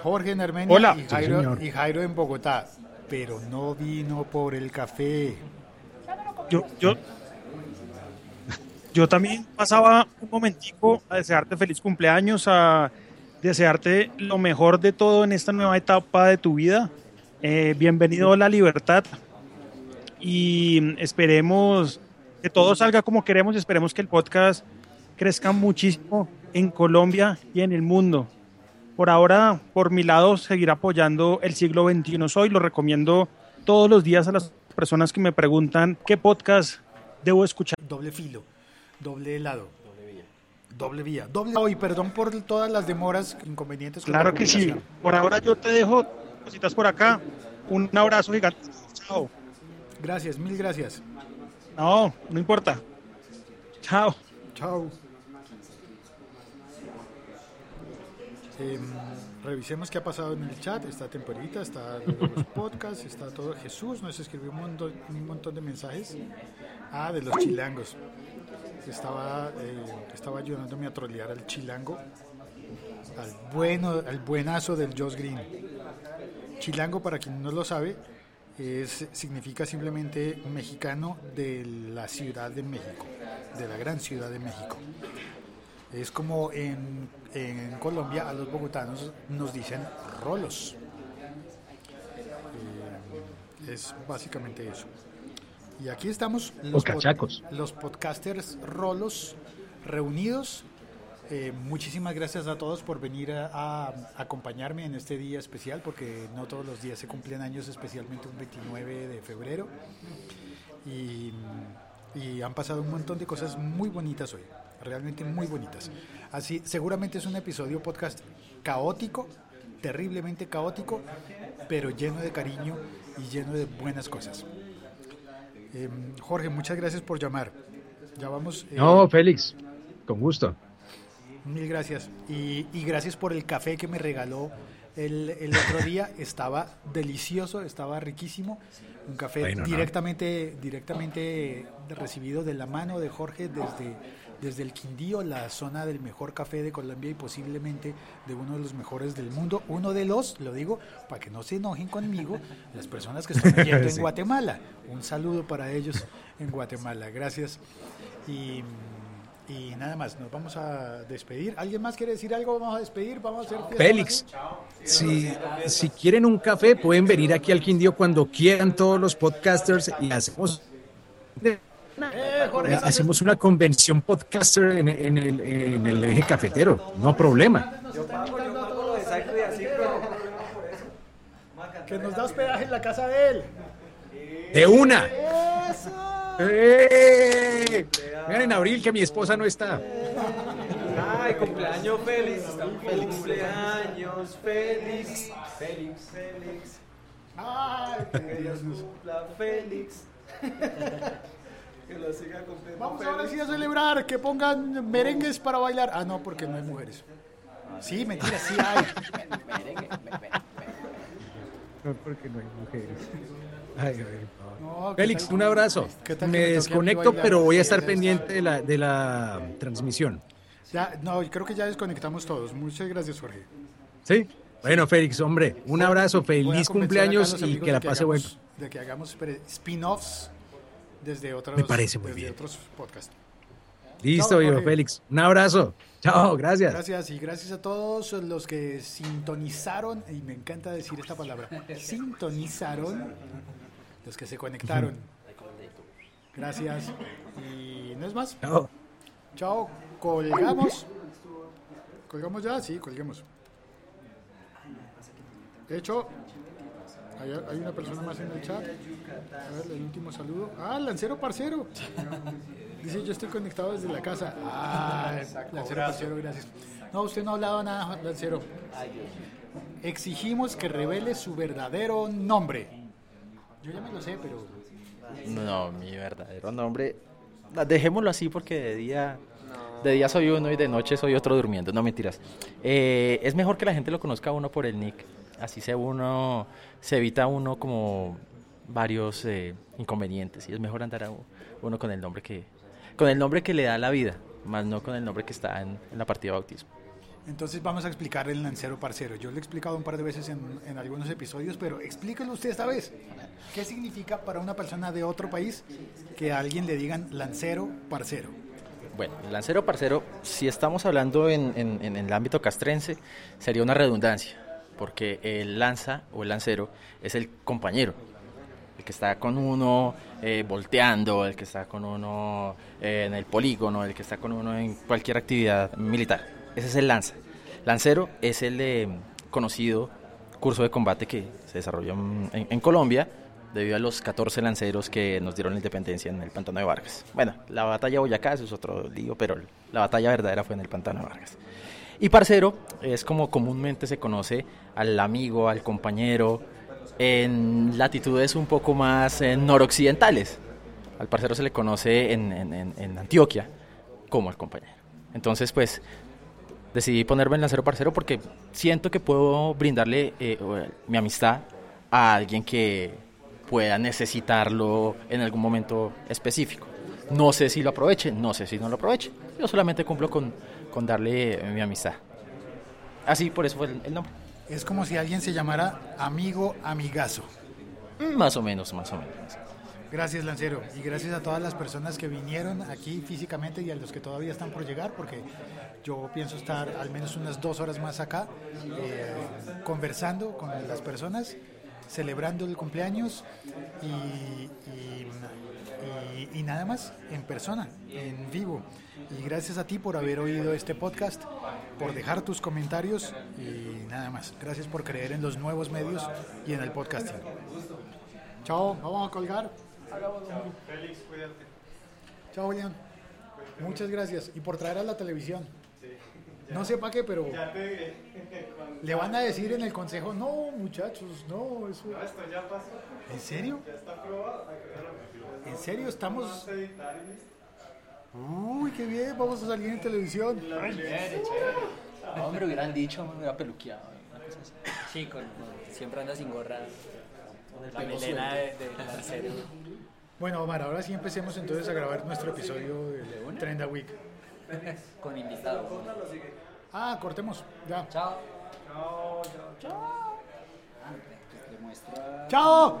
Jorge en Armenia Hola. y, Jairo, y Jairo en Bogotá. Pero no vino por el café. Yo, yo, yo también pasaba un momentico a desearte feliz cumpleaños, a desearte lo mejor de todo en esta nueva etapa de tu vida. Eh, bienvenido a la libertad y esperemos que todo salga como queremos. Esperemos que el podcast crezca muchísimo en Colombia y en el mundo. Por ahora, por mi lado, seguir apoyando el siglo XXI Soy. Lo recomiendo todos los días a las personas que me preguntan qué podcast debo escuchar. Doble filo, doble lado. Doble vía. Doble vía. Y perdón por todas las demoras, inconvenientes. con la Claro que sí. Por ahora yo te dejo cositas por acá. Un abrazo gigante. Chao. Gracias, mil gracias. No, no importa. Chao. Chao. Em, revisemos qué ha pasado en el chat. Está Temperita, está los podcasts, está todo. Jesús nos escribió un montón, un montón de mensajes. Ah, de los chilangos. Estaba, eh, estaba ayudándome a trolear al chilango. Al bueno, al buenazo del Josh Green. Chilango, para quien no lo sabe, es, significa simplemente mexicano de la Ciudad de México, de la gran Ciudad de México. Es como en, en Colombia a los bogotanos nos dicen rolos. Eh, es básicamente eso. Y aquí estamos Los pod- cachacos. los podcasters rolos reunidos. Eh, muchísimas gracias a todos por venir a, a acompañarme en este día especial, porque no todos los días se cumplen años, especialmente un 29 de febrero. Y, y han pasado un montón de cosas muy bonitas hoy, realmente muy bonitas. Así, seguramente es un episodio podcast caótico, terriblemente caótico, pero lleno de cariño y lleno de buenas cosas. Eh, Jorge, muchas gracias por llamar. Ya vamos. eh, No, Félix, con gusto. Mil gracias. Y, y gracias por el café que me regaló el, el otro día. Estaba delicioso, estaba riquísimo. Un café Bueno, ¿no? directamente, directamente recibido de la mano de Jorge desde, desde el Quindío, la zona del mejor café de Colombia y posiblemente de uno de los mejores del mundo. Uno de los, lo digo, para que no se enojen conmigo, las personas que están oyendo en Sí. Guatemala. Un saludo para ellos en Guatemala. Gracias. Y, y nada más, nos vamos a despedir. ¿Alguien más quiere decir algo? Vamos a despedir, vamos a hacer fiesta. Félix, si, si quieren un café, pueden venir aquí al Quindío cuando quieran todos los podcasters y hacemos, Eh, Jorge, hacemos una convención podcaster en, en el, en el eje cafetero, no problema. que nos da hospedaje en la casa de él. De una. ¡Eh! Vean en abril que mi esposa no está. Ay, cumpleaños feliz. Cumpleaños feliz. Félix, Félix. Ay, Que Dios cumpla Félix. Que lo siga cumpliendo. Vamos ahora sí a celebrar, que pongan merengues para bailar. Ah, no, porque no hay mujeres. Sí, mentira, sí hay. No, porque no hay mujeres. Ay, ay, No, ¿qué Félix, un abrazo. ¿Qué tal que Me desconecto, pero voy a estar pendiente de la, de la transmisión. Ya, no, creo que ya desconectamos todos. Muchas gracias, Jorge. ¿Sí? Bueno, Félix, hombre, un abrazo, feliz cumpleaños y que la pase bueno. De que hagamos spin-offs desde otros, Me parece muy desde bien. otros podcasts. Listo, viejo. Félix. Un abrazo. Chao, gracias. Gracias y gracias a todos los que sintonizaron, y me encanta decir esta palabra, sintonizaron, los que se conectaron. Gracias y no es más. Chao. Chao, colgamos. ¿Colgamos ya? Sí, colguemos. De hecho, hay, hay una persona más en el chat. A ver, el último saludo. Ah, Lancero Parcero. Dice, yo estoy conectado desde la casa. Ah, Lancero Parcero, gracias. No, usted no ha hablado nada, Lancero. Exigimos que revele su verdadero nombre. Yo ya me lo sé, pero... No, mi verdadero nombre. ah, Dejémoslo así porque de día. De día soy uno y de noche soy otro durmiendo. No mentiras. Eh, es mejor que la gente lo conozca a uno por el nick. Así se uno. Se evita uno como varios eh, inconvenientes. Y es mejor andar a uno con el nombre que. Con el nombre que le da la vida. Más no con el nombre que está en, en la partida de bautismo. Entonces vamos a explicar el lancero parcero. Yo lo he explicado un par de veces en, en algunos episodios, pero explíquelo usted esta vez. ¿Qué significa para una persona de otro país que a alguien le digan lancero parcero? Bueno, el lancero parcero, si estamos hablando en, en- en el ámbito castrense, sería una redundancia, porque el lanza o el lancero es el compañero, el que está con uno eh, volteando, el que está con uno eh, en el polígono, el que está con uno en cualquier actividad militar. Ese es el lanza. Lancero es el eh, conocido curso de combate que se desarrolló en, Colombia debido a los 14 lanceros que nos dieron la independencia en el Pantano de Vargas. Bueno, la batalla Boyacá, eso es otro lío, pero la batalla verdadera fue en el Pantano de Vargas. Y parcero es como comúnmente se conoce al amigo, al compañero, en latitudes un poco más eh, noroccidentales. Al parcero se le conoce en, en- en- Antioquia como al compañero. Entonces, pues, decidí ponerme en lancero parcero porque siento que puedo brindarle eh, o- mi amistad a alguien que pueda necesitarlo en algún momento específico. No sé si lo aproveche, no sé si no lo aproveche. Yo solamente cumplo con, con darle eh, mi amistad. Así, por eso fue el, el nombre. Es como si alguien se llamara amigo amigazo. Mm, Más o menos, más o menos. Gracias, Lancero. Y gracias a todas las personas que vinieron aquí físicamente y a los que todavía están por llegar, porque yo pienso estar al menos unas dos horas más acá, eh, conversando con las personas, celebrando el cumpleaños y, y- y- y nada más, en persona, en vivo. Y gracias a ti por haber oído este podcast, por dejar tus comentarios y nada más. Gracias por creer en los nuevos medios y en el podcasting. Chao, vamos a colgar. Félix, cuídate. Chao, William. Muchas gracias. Y por traer a la televisión. No sé para qué, pero le van a decir en el consejo, no, muchachos, no, eso. No, esto ya pasó. ¿En serio? Ya está aprobado. ¿En serio estamos? Uy, qué bien, vamos a salir en televisión. Chévere, chévere. No, me lo hubieran dicho, me hubiera peluqueado. Una cosa así. Sí, con, siempre anda sin gorra. La melena de, de lancero. Bueno, Omar, ahora sí empecemos entonces a grabar nuestro episodio de Trend a Week. Con invitado. Ah, cortemos, ya. Chao. Chao, chao, chao. ¡Chao!